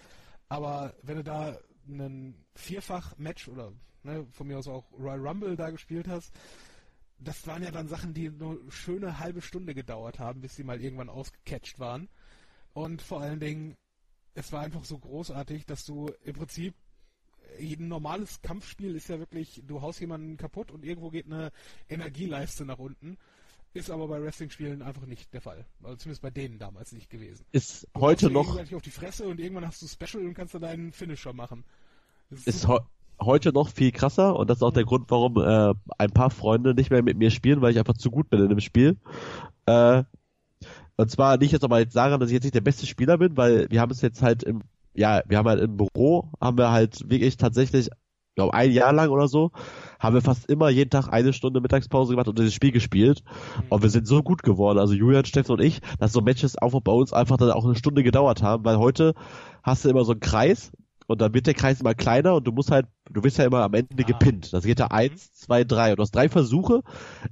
aber wenn du da einen Vierfach-Match oder ne, von mir aus auch Royal Rumble da gespielt hast, das waren ja dann Sachen, die nur schöne halbe Stunde gedauert haben, bis sie mal irgendwann ausgecatcht waren. Und vor allen Dingen, es war einfach so großartig, dass du im Prinzip ein normales Kampfspiel ist ja wirklich, du haust jemanden kaputt und irgendwo geht eine Energieleiste nach unten. Ist aber bei Wrestling-Spielen einfach nicht der Fall. Also zumindest bei denen damals nicht gewesen. Ist du heute noch. auf die Fresse und irgendwann hast du Special und kannst dann deinen Finisher machen. Ist, ist heute noch viel krasser und das ist auch der Grund, warum äh, ein paar Freunde nicht mehr mit mir spielen, weil ich einfach zu gut bin in dem Spiel. Äh, und zwar nicht jetzt aber jetzt sagen, dass ich jetzt nicht der beste Spieler bin, weil wir haben es jetzt halt im, ja, wir haben halt im Büro, haben wir halt wirklich tatsächlich, glaube ein Jahr lang oder so, haben wir fast immer jeden Tag eine Stunde Mittagspause gemacht und dieses Spiel gespielt. Mhm. Und wir sind so gut geworden, also Julian, Steffen und ich, dass so Matches auch bei uns einfach dann auch eine Stunde gedauert haben, weil heute hast du immer so einen Kreis und dann wird der Kreis immer kleiner und du musst halt, du wirst ja immer am Ende ah. gepinnt. Das geht da mhm. eins, zwei, drei. Und du hast drei Versuche,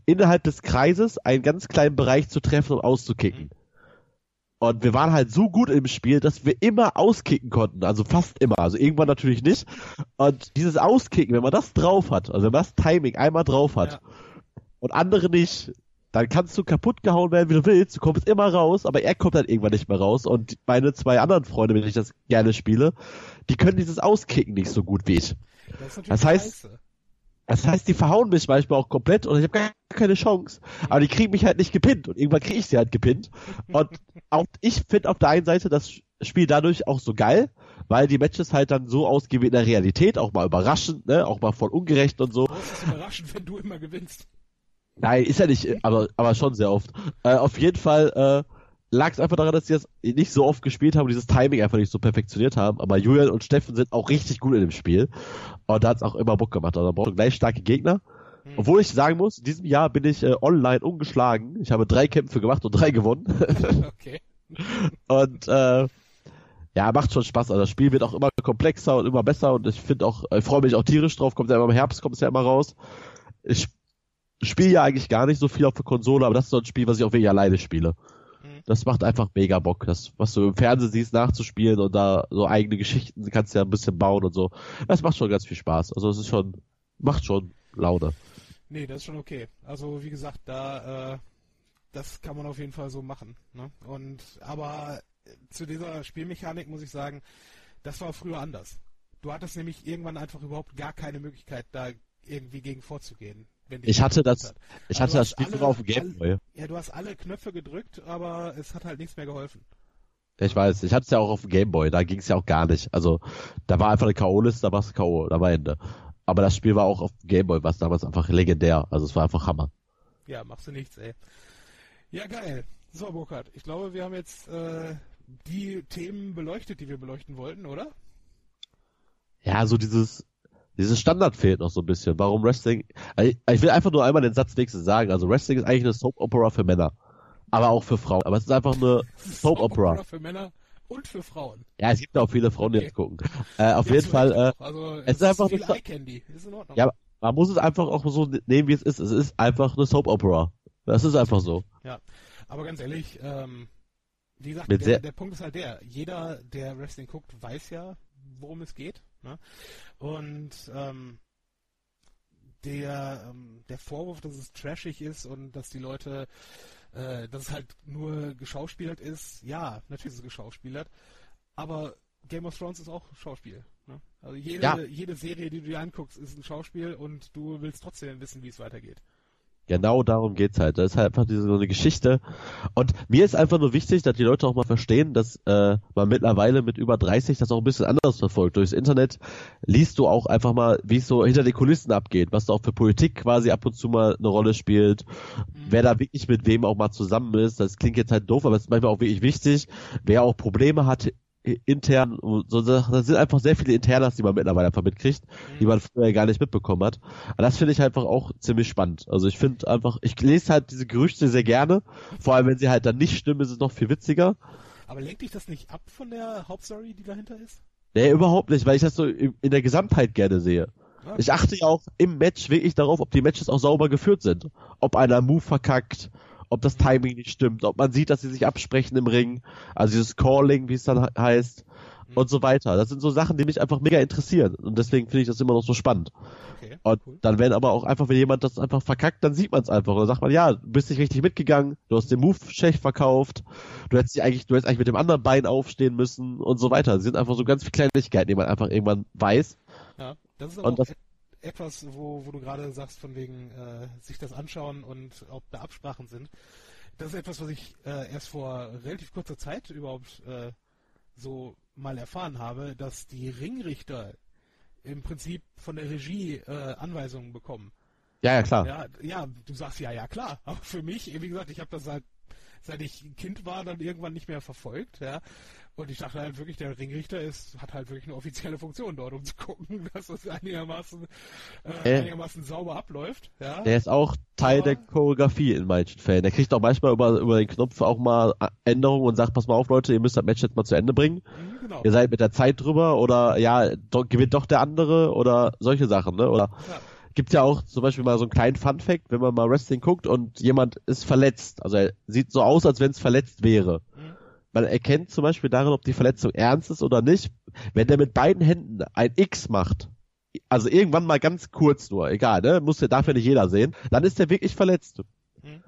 innerhalb des Kreises einen ganz kleinen Bereich zu treffen und auszukicken. Mhm. Und wir waren halt so gut im Spiel, dass wir immer auskicken konnten. Also fast immer. Also irgendwann natürlich nicht. Und dieses Auskicken, wenn man das drauf hat, also wenn man das Timing einmal drauf hat ja. und andere nicht, dann kannst du kaputt gehauen werden, wie du willst. Du kommst immer raus, aber er kommt dann irgendwann nicht mehr raus. Und meine zwei anderen Freunde, mit denen ich das gerne spiele, die können dieses Auskicken nicht so gut wie ich. Das, das heißt, scheiße. das heißt, die verhauen mich manchmal auch komplett und ich habe gar keine Chance. Aber die kriegen mich halt nicht gepinnt und irgendwann kriege ich sie halt gepinnt. Und auch ich finde auf der einen Seite das Spiel dadurch auch so geil, weil die Matches halt dann so ausgehen wie in der Realität, auch mal überraschend, ne, auch mal voll ungerecht und so. Das ist überraschend, wenn du immer gewinnst. Nein, ist ja nicht, aber, aber schon sehr oft. Äh, auf jeden Fall äh, lag es einfach daran, dass sie das nicht so oft gespielt haben und dieses Timing einfach nicht so perfektioniert haben. Aber Julian und Steffen sind auch richtig gut in dem Spiel. Und da hat es auch immer Bock gemacht. Also da braucht gleich starke Gegner. Mhm. Obwohl ich sagen muss, in diesem Jahr bin ich äh, online ungeschlagen. Ich habe drei Kämpfe gemacht und drei gewonnen. okay. und äh, ja, macht schon Spaß. Also das Spiel wird auch immer komplexer und immer besser und ich finde auch, ich freue mich auch tierisch drauf, kommt ja immer im Herbst, kommt es ja immer raus. Ich spiele ja eigentlich gar nicht so viel auf der Konsole, aber das ist so ein Spiel, was ich auch wirklich alleine spiele. Mhm. Das macht einfach mega Bock. Das, was du im Fernsehen siehst, nachzuspielen und da so eigene Geschichten kannst du ja ein bisschen bauen und so. Das macht schon ganz viel Spaß. Also es ist schon, macht schon Laune. Nee, das ist schon okay. Also wie gesagt, da, äh, das kann man auf jeden Fall so machen. Ne? Und aber zu dieser Spielmechanik muss ich sagen, das war früher anders. Du hattest nämlich irgendwann einfach überhaupt gar keine Möglichkeit, da irgendwie gegen vorzugehen ich hatte das, ich hatte das Spiel alle, auf dem Gameboy. Ja, du hast alle Knöpfe gedrückt, aber es hat halt nichts mehr geholfen. Ich weiß, ich hatte es ja auch auf dem Gameboy, da ging es ja auch gar nicht. Also, da war einfach eine K.O.-Liste, da war es K.O., da war Ende. Aber das Spiel war auch auf dem Gameboy, was damals einfach legendär. Also, es war einfach Hammer. Ja, machst du nichts, ey. Ja, geil. So, Burkhard, ich glaube, wir haben jetzt äh, die Themen beleuchtet, die wir beleuchten wollten, oder? Ja, so dieses dieses Standard fehlt noch so ein bisschen. Warum Wrestling? Also ich will einfach nur einmal den Satz wenigstens sagen. Also Wrestling ist eigentlich eine Soap Opera für Männer. Aber auch für Frauen. Aber es ist einfach eine Soap Opera. Soap für Männer und für Frauen. Ja, es gibt auch viele Frauen, die okay. jetzt gucken. Äh, auf jeden Fall, äh, also, es, es ist einfach viel Eye Candy. Ist in Ordnung. Ja, man muss es einfach auch so nehmen, wie es ist. Es ist einfach eine Soap Opera. Das ist einfach so. Ja, aber ganz ehrlich, ähm, wie gesagt, der, der Punkt ist halt der, jeder, der Wrestling guckt, weiß ja, worum es geht. Ne? Und ähm, der, ähm, der Vorwurf, dass es trashig ist und dass die Leute, äh, dass es halt nur geschauspielert ist, ja, natürlich ist es geschauspielert, aber Game of Thrones ist auch Schauspiel. Ne? Also jede, ja. jede Serie, die du dir anguckst, ist ein Schauspiel und du willst trotzdem wissen, wie es weitergeht. Genau darum geht's halt. Das ist halt einfach diese, so eine Geschichte. Und mir ist einfach nur wichtig, dass die Leute auch mal verstehen, dass äh, man mittlerweile mit über 30 das auch ein bisschen anders verfolgt. Durchs Internet liest du auch einfach mal, wie es so hinter den Kulissen abgeht, was da auch für Politik quasi ab und zu mal eine Rolle spielt, mhm. wer da wirklich mit wem auch mal zusammen ist. Das klingt jetzt halt doof, aber es ist manchmal auch wirklich wichtig, wer auch Probleme hat intern, so, das sind einfach sehr viele Internas, die man mittlerweile einfach mitkriegt, mhm. die man früher gar nicht mitbekommen hat. Aber das finde ich einfach auch ziemlich spannend. Also ich finde einfach, ich lese halt diese Gerüchte sehr gerne, vor allem wenn sie halt dann nicht stimmen, ist es noch viel witziger. Aber lenkt dich das nicht ab von der Hauptstory, die dahinter ist? Nee, überhaupt nicht, weil ich das so in der Gesamtheit gerne sehe. Okay. Ich achte ja auch im Match wirklich darauf, ob die Matches auch sauber geführt sind. Ob einer Move verkackt, ob das Timing nicht stimmt, ob man sieht, dass sie sich absprechen im Ring, also dieses Calling, wie es dann heißt, mhm. und so weiter. Das sind so Sachen, die mich einfach mega interessieren und deswegen finde ich das immer noch so spannend. Okay, und cool. dann werden aber auch einfach, wenn jemand das einfach verkackt, dann sieht man es einfach und dann sagt man, ja, du bist nicht richtig mitgegangen, du hast den Move schlecht verkauft, du hättest dich eigentlich, du hättest eigentlich mit dem anderen Bein aufstehen müssen und so weiter. Das sind einfach so ganz viele Kleinigkeiten, die man einfach irgendwann weiß. Ja, das ist aber und das, etwas, wo, wo du gerade sagst, von wegen äh, sich das anschauen und ob da Absprachen sind. Das ist etwas, was ich äh, erst vor relativ kurzer Zeit überhaupt äh, so mal erfahren habe, dass die Ringrichter im Prinzip von der Regie äh, Anweisungen bekommen. Ja, ja, klar. Ja, ja, du sagst ja, ja, klar. Aber für mich, wie gesagt, ich habe das seit, seit ich ein Kind war, dann irgendwann nicht mehr verfolgt, ja. Und ich dachte halt wirklich, der Ringrichter ist, hat halt wirklich eine offizielle Funktion dort, um zu gucken, dass das einigermaßen, äh, äh, einigermaßen sauber abläuft. Ja? Der ist auch Teil Aber, der Choreografie in manchen Fällen. Der kriegt auch manchmal über, über den Knopf auch mal Änderungen und sagt, pass mal auf Leute, ihr müsst das Match jetzt mal zu Ende bringen. Mhm, genau. Ihr seid mit der Zeit drüber oder ja, do, gewinnt doch der andere oder solche Sachen, ne? Oder ja. gibt's ja auch zum Beispiel mal so einen kleinen Fun Fact, wenn man mal Wrestling guckt und jemand ist verletzt. Also er sieht so aus, als wenn es verletzt wäre. Man erkennt zum Beispiel daran, ob die Verletzung ernst ist oder nicht, wenn der mit beiden Händen ein X macht. Also irgendwann mal ganz kurz nur, egal, ne? Muss ja dafür nicht jeder sehen. Dann ist der wirklich verletzt. Mhm.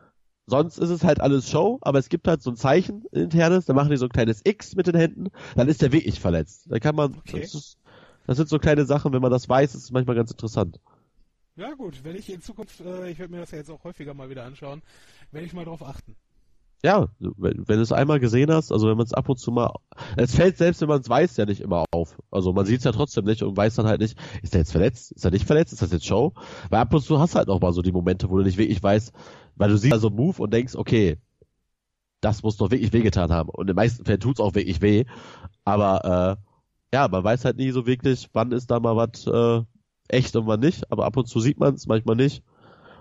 Sonst ist es halt alles Show, aber es gibt halt so ein Zeichen internes, da machen die so ein kleines X mit den Händen, dann ist der wirklich verletzt. Da kann man, okay. das, ist, das sind so kleine Sachen, wenn man das weiß, ist es manchmal ganz interessant. Ja gut, wenn ich in Zukunft, äh, ich werde mir das ja jetzt auch häufiger mal wieder anschauen, werde ich mal drauf achten ja, wenn, wenn du es einmal gesehen hast, also wenn man es ab und zu mal, es fällt selbst, wenn man es weiß, ja nicht immer auf. Also man sieht es ja trotzdem nicht und weiß dann halt nicht, ist er jetzt verletzt, ist er nicht verletzt, ist das jetzt Show? Weil ab und zu hast du halt auch mal so die Momente, wo du nicht wirklich weißt, weil du siehst also Move und denkst, okay, das muss doch wirklich wehgetan haben. Und in den meisten Fällen tut's auch wirklich weh. Aber äh, ja, man weiß halt nie so wirklich, wann ist da mal was äh, echt und wann nicht. Aber ab und zu sieht man es, manchmal nicht.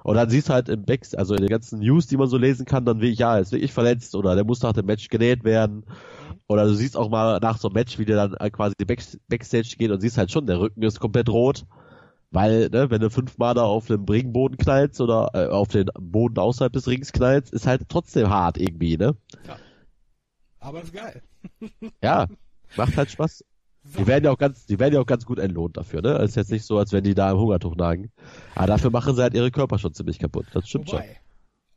Und dann siehst du halt im Back, also in den ganzen News, die man so lesen kann, dann wie, ja, ist wirklich verletzt oder der muss nach dem Match genäht werden. Oder du siehst auch mal nach so einem Match, wie der dann quasi Back, Backstage geht und siehst halt schon, der Rücken ist komplett rot. Weil, ne, wenn du fünfmal da auf dem Ringboden knallst oder äh, auf den Boden außerhalb des Rings knallst, ist halt trotzdem hart irgendwie, ne? Ja. Aber ist geil. ja, macht halt Spaß. Die werden ja auch ganz, die werden ja auch ganz gut entlohnt dafür, ne? Es ist jetzt nicht so, als wenn die da im Hungertuch nagen. Aber dafür machen sie halt ihre Körper schon ziemlich kaputt. Das stimmt Wobei, schon.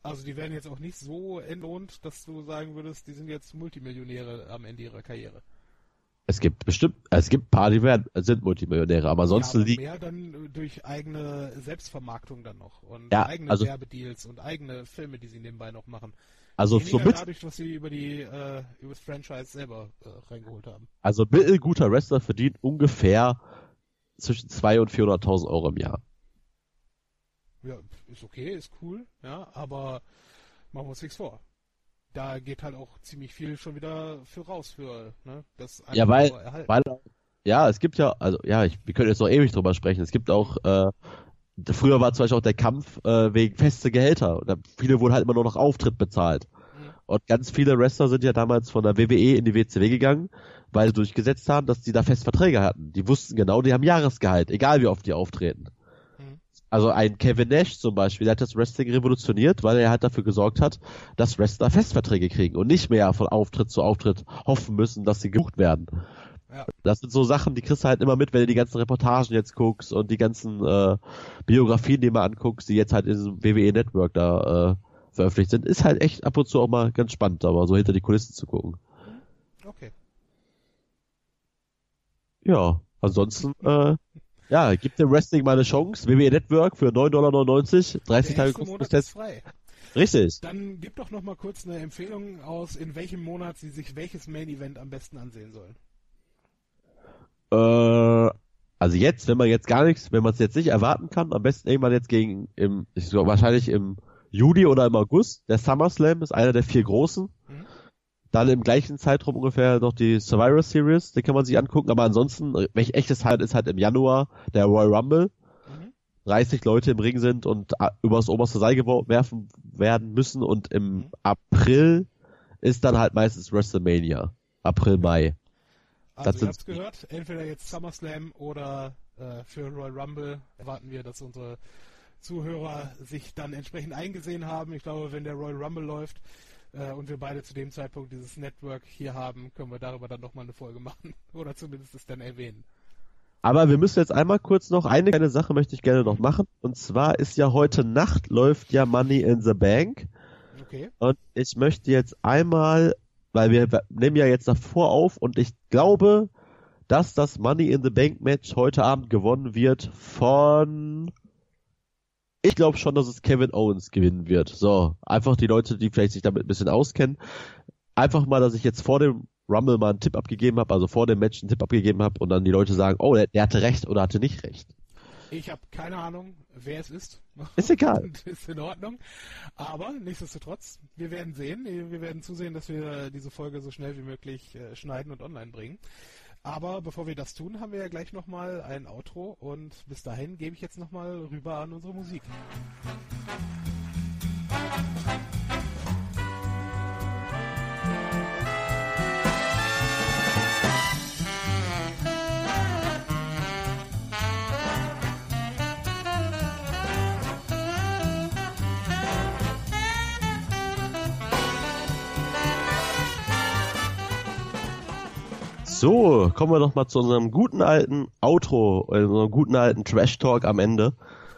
Also die werden jetzt auch nicht so entlohnt, dass du sagen würdest, die sind jetzt Multimillionäre am Ende ihrer Karriere. Es gibt bestimmt, es gibt ein paar, die werden, sind Multimillionäre, aber sonst ja, liegt. Mehr dann durch eigene Selbstvermarktung dann noch und ja, eigene also, Werbedeals und eigene Filme, die sie nebenbei noch machen. Also Weniger somit, dadurch, was sie über die äh, über das Franchise selber äh, reingeholt haben. Also mittelguter Wrestler verdient ungefähr zwischen 200 und 400.000 Euro im Jahr. Ja, ist okay, ist cool, ja, aber machen wir uns nichts vor. Da geht halt auch ziemlich viel schon wieder für raus für ne, das Ja, weil, weil ja, es gibt ja, also ja, ich, wir können jetzt noch ewig drüber sprechen. Es gibt auch äh, Früher war zum Beispiel auch der Kampf äh, wegen feste Gehälter. Und viele wurden halt immer nur noch Auftritt bezahlt. Mhm. Und ganz viele Wrestler sind ja damals von der WWE in die WCW gegangen, weil sie durchgesetzt haben, dass die da fest Verträge hatten. Die wussten genau, die haben Jahresgehalt, egal wie oft die auftreten. Mhm. Also ein Kevin Nash zum Beispiel, der hat das Wrestling revolutioniert, weil er halt dafür gesorgt hat, dass Wrestler Festverträge kriegen und nicht mehr von Auftritt zu Auftritt hoffen müssen, dass sie gebucht werden. Ja. Das sind so Sachen, die kriegst du halt immer mit, wenn du die ganzen Reportagen jetzt guckst und die ganzen äh, Biografien, die man anguckst, die jetzt halt in diesem WWE Network da äh, veröffentlicht sind. Ist halt echt ab und zu auch mal ganz spannend, aber so hinter die Kulissen zu gucken. Okay. Ja, ansonsten äh, Ja, gibt dem Wrestling mal eine Chance. WWE Network für 9,99 Dollar, 30 Tage kostenlos Test. frei. Richtig. Dann gib doch noch mal kurz eine Empfehlung aus, in welchem Monat Sie sich welches Main Event am besten ansehen sollen. Äh, also jetzt, wenn man jetzt gar nichts, wenn man es jetzt nicht erwarten kann, am besten irgendwann jetzt gegen im, ich glaube wahrscheinlich im Juli oder im August. Der SummerSlam ist einer der vier großen. Mhm. Dann im gleichen Zeitraum ungefähr noch die Survivor Series, den kann man sich angucken. Aber ansonsten, welch echtes Highlight ist halt im Januar der Royal Rumble. 30 Leute im Ring sind und äh, übers oberste Seil geworfen werden müssen und im mhm. April ist dann halt meistens WrestleMania. April, Mai. Also ihr habt's gehört, entweder jetzt SummerSlam oder äh, für Royal Rumble erwarten wir, dass unsere Zuhörer sich dann entsprechend eingesehen haben. Ich glaube, wenn der Royal Rumble läuft äh, und wir beide zu dem Zeitpunkt dieses Network hier haben, können wir darüber dann nochmal eine Folge machen oder zumindest es dann erwähnen. Aber wir müssen jetzt einmal kurz noch eine kleine Sache möchte ich gerne noch machen. Und zwar ist ja heute Nacht läuft ja Money in the Bank. Okay. Und ich möchte jetzt einmal, weil wir nehmen ja jetzt davor auf und ich glaube, dass das Money in the Bank Match heute Abend gewonnen wird von ich glaube schon, dass es Kevin Owens gewinnen wird. So, einfach die Leute, die vielleicht sich damit ein bisschen auskennen. Einfach mal, dass ich jetzt vor dem Rumble mal einen Tipp abgegeben habe, also vor dem Match einen Tipp abgegeben habe und dann die Leute sagen, oh, der, der hatte recht oder hatte nicht recht. Ich habe keine Ahnung, wer es ist. Ist egal. ist in Ordnung. Aber nichtsdestotrotz, wir werden sehen. Wir werden zusehen, dass wir diese Folge so schnell wie möglich äh, schneiden und online bringen. Aber bevor wir das tun, haben wir ja gleich nochmal ein Outro und bis dahin gebe ich jetzt nochmal rüber an unsere Musik. Musik So, kommen wir doch mal zu unserem guten alten Outro, äh, unserem guten alten Trash Talk am Ende.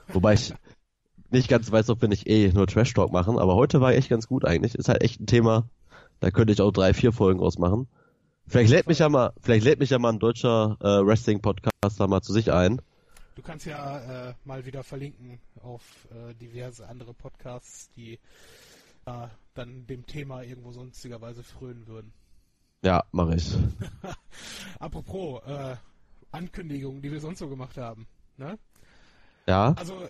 Wobei ich nicht ganz weiß, ob wir nicht eh nur Trash Talk machen, aber heute war echt ganz gut eigentlich. Ist halt echt ein Thema, da könnte ich auch drei, vier Folgen ausmachen. Vielleicht lädt mich ja mal, vielleicht lädt mich ja mal ein deutscher äh, Wrestling Podcaster mal zu sich ein. Du kannst ja äh, mal wieder verlinken auf äh, diverse andere Podcasts, die äh, dann dem Thema irgendwo sonstigerweise frönen würden. Ja, mache ich. Apropos äh, Ankündigungen, die wir sonst so gemacht haben. Ne? Ja. Also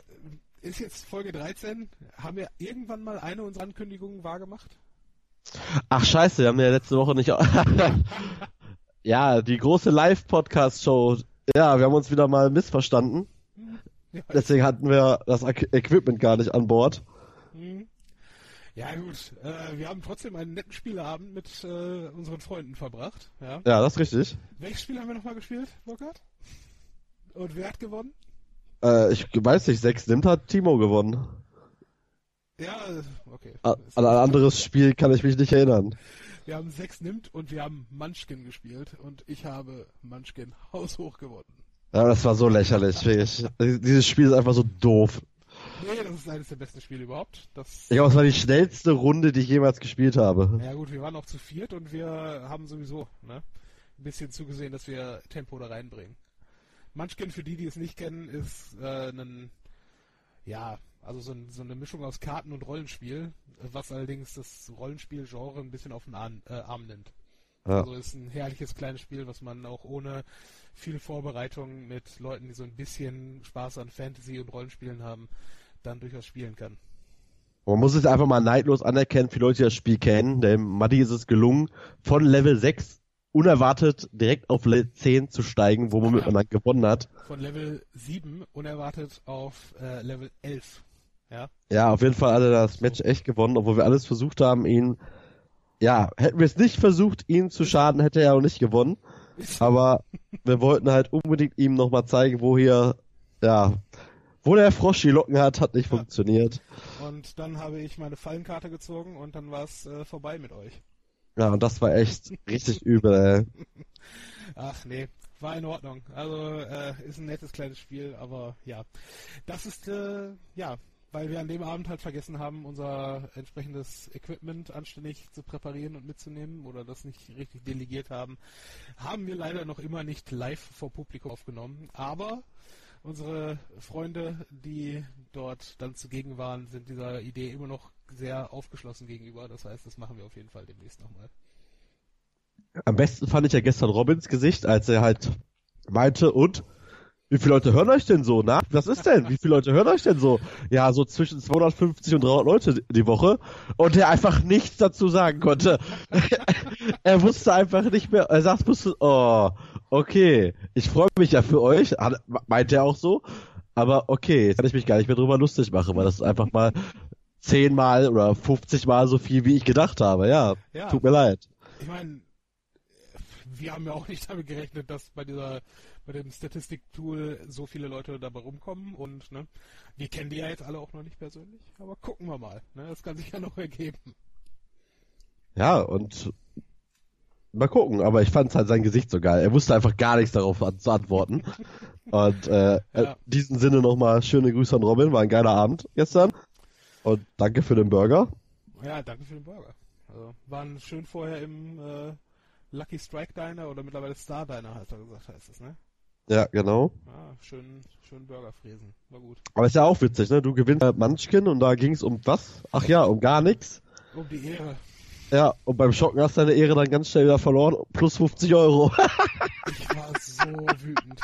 ist jetzt Folge 13. Haben wir irgendwann mal eine unserer Ankündigungen wahrgemacht? Ach scheiße, wir haben ja letzte Woche nicht. ja, die große Live-Podcast-Show. Ja, wir haben uns wieder mal missverstanden. Ja, Deswegen hatten wir das Equipment gar nicht an Bord. Ja gut, äh, wir haben trotzdem einen netten Spieleabend mit äh, unseren Freunden verbracht. Ja? ja, das ist richtig. Welches Spiel haben wir nochmal gespielt, Burkhard? Und wer hat gewonnen? Äh, ich weiß nicht, sechs nimmt hat Timo gewonnen. Ja, okay. An ein anderes Spiel kann ich mich nicht erinnern. Wir haben sechs nimmt und wir haben Munchkin gespielt und ich habe Munchkin haushoch gewonnen. Ja, das war so lächerlich. Dieses Spiel ist einfach so doof. Nee, das ist eines der besten Spiele überhaupt. Das ich glaube, es war die schnellste Runde, die ich jemals gespielt habe. Ja gut, wir waren auch zu viert und wir haben sowieso ne, ein bisschen zugesehen, dass wir Tempo da reinbringen. Munchkin, für die, die es nicht kennen, ist äh, ein, ja, also so, ein, so, eine Mischung aus Karten und Rollenspiel, was allerdings das Rollenspielgenre ein bisschen auf den Arm, äh, Arm nimmt. Ja. Also ist ein herrliches kleines Spiel, was man auch ohne viel Vorbereitung mit Leuten, die so ein bisschen Spaß an Fantasy und Rollenspielen haben, dann durchaus spielen kann. Man muss es einfach mal neidlos anerkennen, für Leute, die das Spiel kennen. Dem Muddy ist es gelungen, von Level 6 unerwartet direkt auf Level 10 zu steigen, wo man dann gewonnen hat. Von Level 7 unerwartet auf äh, Level 11. Ja? ja, auf jeden Fall hat er das Match echt gewonnen, obwohl wir alles versucht haben, ihn. Ja, hätten wir es nicht versucht, ihn zu schaden, hätte er auch nicht gewonnen. Aber wir wollten halt unbedingt ihm nochmal zeigen, wo hier, ja, wo der Frosch die Locken hat, hat nicht ja. funktioniert. Und dann habe ich meine Fallenkarte gezogen und dann war es äh, vorbei mit euch. Ja, und das war echt richtig übel, ey. Ach nee, war in Ordnung. Also äh, ist ein nettes kleines Spiel, aber ja. Das ist, äh, ja, weil wir an dem Abend halt vergessen haben, unser entsprechendes Equipment anständig zu präparieren und mitzunehmen oder das nicht richtig delegiert haben, haben wir leider noch immer nicht live vor Publikum aufgenommen. Aber unsere Freunde, die dort dann zugegen waren, sind dieser Idee immer noch sehr aufgeschlossen gegenüber. Das heißt, das machen wir auf jeden Fall demnächst nochmal. Am besten fand ich ja gestern Robins Gesicht, als er halt meinte, und wie viele Leute hören euch denn so? Na, was ist denn? Wie viele Leute hören euch denn so? Ja, so zwischen 250 und 300 Leute die Woche. Und er einfach nichts dazu sagen konnte. er wusste einfach nicht mehr. Er sagt, oh, okay, ich freue mich ja für euch. Meint er auch so. Aber okay, jetzt kann ich mich gar nicht mehr drüber lustig machen, weil das ist einfach mal zehnmal oder 50 Mal so viel, wie ich gedacht habe. Ja, ja. tut mir leid. Ich meine, wir haben ja auch nicht damit gerechnet, dass bei dieser bei dem Statistik-Tool so viele Leute dabei rumkommen und ne, wir kennen die ja jetzt alle auch noch nicht persönlich, aber gucken wir mal. Ne, das kann sich ja noch ergeben. Ja, und mal gucken, aber ich fand halt sein Gesicht so geil. Er wusste einfach gar nichts darauf an, zu antworten. und äh, ja. in diesem Sinne nochmal schöne Grüße an Robin, war ein geiler Abend gestern. Und danke für den Burger. Ja, danke für den Burger. Also, waren schön vorher im äh, Lucky Strike Diner oder mittlerweile Star Diner, hat er gesagt, heißt es, ne? Ja, genau. Ah, schön, schön Burger fräsen. War gut. Aber ist ja auch witzig, ne? Du gewinnst halt Munchkin und da ging es um was? Ach ja, um gar nichts. Um die Ehre. Ja, und beim Schocken hast du deine Ehre dann ganz schnell wieder verloren. Plus 50 Euro. ich war so wütend.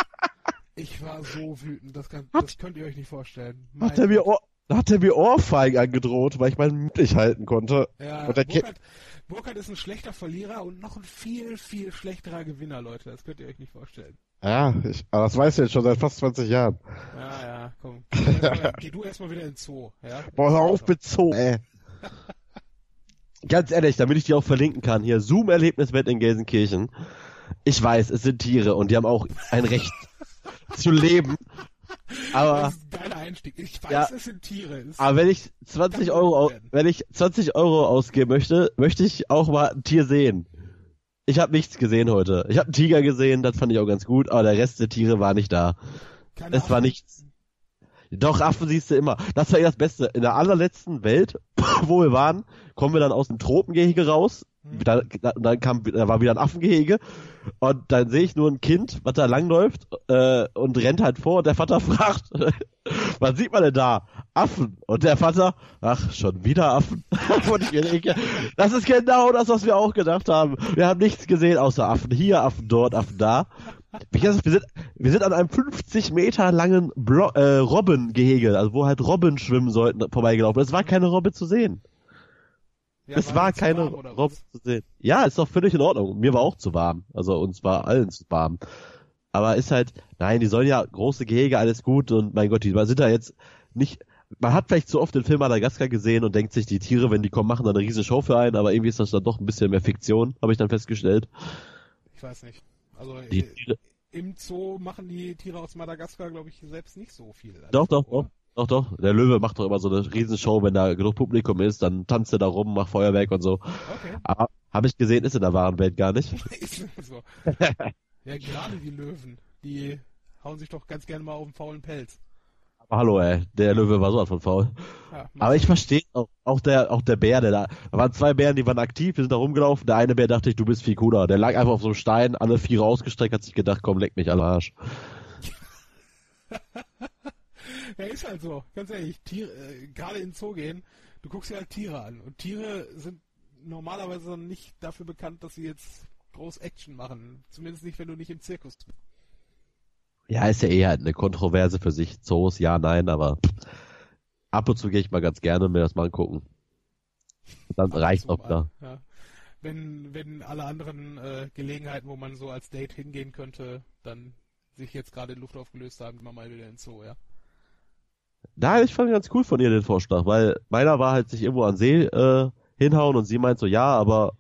Ich war so wütend. Das, kann, das könnt ihr euch nicht vorstellen. Mein hat er mir Ohr, hat er mir Ohrfeigen angedroht, weil ich meinen Mund nicht halten konnte. Ja, und der Burkhard, Burkhard ist ein schlechter Verlierer und noch ein viel, viel schlechterer Gewinner, Leute. Das könnt ihr euch nicht vorstellen. Ja, ich, aber das weißt du jetzt schon seit fast 20 Jahren. Ja, ja, komm. Geh, du erstmal wieder ins Zoo, ja? Boah, hör auf mit Zoo, ey. Ganz ehrlich, damit ich die auch verlinken kann, hier, Zoom-Erlebnisbett in Gelsenkirchen. Ich weiß, es sind Tiere und die haben auch ein Recht zu leben. Aber, das ist ein geiler Einstieg. Ich weiß, ja, es sind Tiere. Es aber wenn ich 20 Euro, wenn ich 20 Euro ausgeben möchte, möchte ich auch mal ein Tier sehen. Ich habe nichts gesehen heute. Ich habe einen Tiger gesehen, das fand ich auch ganz gut, aber der Rest der Tiere war nicht da. Keine es Affen. war nichts. Doch, Affen siehst du immer. Das war ja das Beste. In der allerletzten Welt, wo wir waren, kommen wir dann aus dem Tropengehege raus. Mhm. Da, dann kam, da war wieder ein Affengehege. Und dann sehe ich nur ein Kind, was da langläuft äh, und rennt halt vor und der Vater fragt, was sieht man denn da? Affen. Und der Vater, ach, schon wieder Affen. das ist genau das, was wir auch gedacht haben. Wir haben nichts gesehen außer Affen hier, Affen dort, Affen da. Wir sind, wir sind an einem 50 Meter langen Blo äh, Robbengehege, also wo halt Robben schwimmen sollten, vorbeigelaufen. Es war keine Robbe zu sehen. Ja, es war, war keine Robbe zu sehen. Ja, ist doch völlig in Ordnung. Mir war auch zu warm. Also uns war allen zu warm. Aber ist halt, nein, die sollen ja große Gehege, alles gut und mein Gott, die sind da jetzt nicht, man hat vielleicht zu oft den Film Madagaskar gesehen und denkt sich, die Tiere, wenn die kommen, machen da eine riesen Show für einen, aber irgendwie ist das dann doch ein bisschen mehr Fiktion, habe ich dann festgestellt. Ich weiß nicht. Also die äh, Tiere, im Zoo machen die Tiere aus Madagaskar, glaube ich, selbst nicht so viel. Doch, doch, doch. Doch, doch. Der Löwe macht doch immer so eine Riesenshow, wenn da genug Publikum ist, dann tanzt er da rum, macht Feuerwerk und so. Okay. Aber habe ich gesehen, ist in der wahren Welt gar nicht. so. ja, gerade die Löwen, die hauen sich doch ganz gerne mal auf den faulen Pelz. Aber hallo, ey, der Löwe war so von faul. Ja, Aber ich verstehe auch, auch der, auch der Bär, der da, da waren zwei Bären, die waren aktiv, die sind da rumgelaufen. Der eine Bär dachte ich, du bist viel cooler. Der lag einfach auf so einem Stein, alle vier rausgestreckt, hat sich gedacht, komm, leck mich alle Arsch. Ja, ist halt so. Ganz ehrlich, Tiere, äh, gerade in den Zoo gehen, du guckst dir halt Tiere an. Und Tiere sind normalerweise nicht dafür bekannt, dass sie jetzt groß Action machen. Zumindest nicht, wenn du nicht im Zirkus bist. Ja, ist ja eher halt eine Kontroverse für sich. Zoos, ja, nein, aber ab und zu gehe ich mal ganz gerne mir das mal angucken. Und dann reicht auch da. Ja. Wenn, wenn alle anderen äh, Gelegenheiten, wo man so als Date hingehen könnte, dann sich jetzt gerade in Luft aufgelöst haben, immer mal wieder ins Zoo, ja. Da, ich fand ganz cool von ihr den Vorschlag, weil meiner war halt sich irgendwo an See äh, hinhauen und sie meint so, ja, aber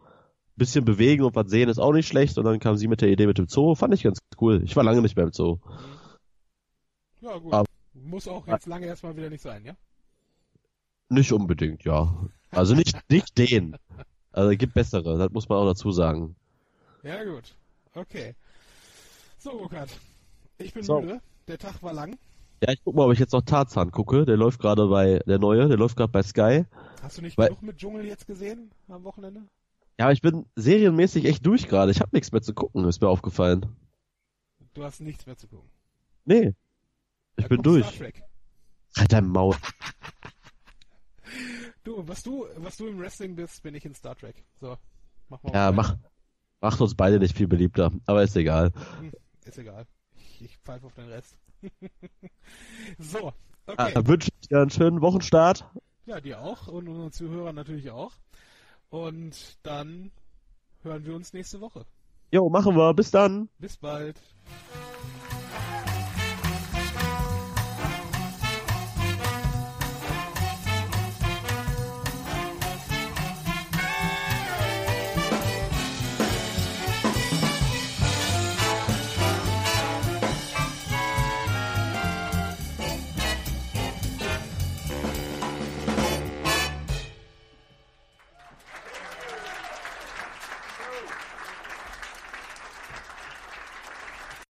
bisschen bewegen und was sehen ist auch nicht schlecht und dann kam sie mit der Idee mit dem Zoo, fand ich ganz cool. Ich war lange nicht mehr im Zoo. Ja, gut. Aber, Muss auch jetzt lange erstmal wieder nicht sein, ja? Nicht unbedingt, ja. Also nicht, nicht den. Also es gibt bessere, das muss man auch dazu sagen. Ja, gut. Okay. So, Ruckert. Ich bin so. müde. Der Tag war lang. Ja, ich guck mal, ob ich jetzt noch Tarzan gucke. Der läuft gerade bei, der neue, der läuft gerade bei Sky. Hast du nicht Weil, genug mit Dschungel jetzt gesehen am Wochenende? Ja, aber ich bin serienmäßig echt durch gerade. Ich habe nichts mehr zu gucken, ist mir aufgefallen. Du hast nichts mehr zu gucken. Nee. Ich Da bin durch. Star Trek. Halt dein Maul. Du, was du, was du im Wrestling bist, bin ich in Star Trek. So, mach mal. Ja, mach, macht uns beide nicht viel beliebter, aber ist egal. Hm, ist egal. Ich, ich pfeife auf den Rest. so, Ah, okay. Dann wünsche ich dir einen schönen Wochenstart. Ja, dir auch und unseren Zuhörern natürlich auch. Und dann hören wir uns nächste Woche. Jo, machen wir. Bis dann. Bis bald.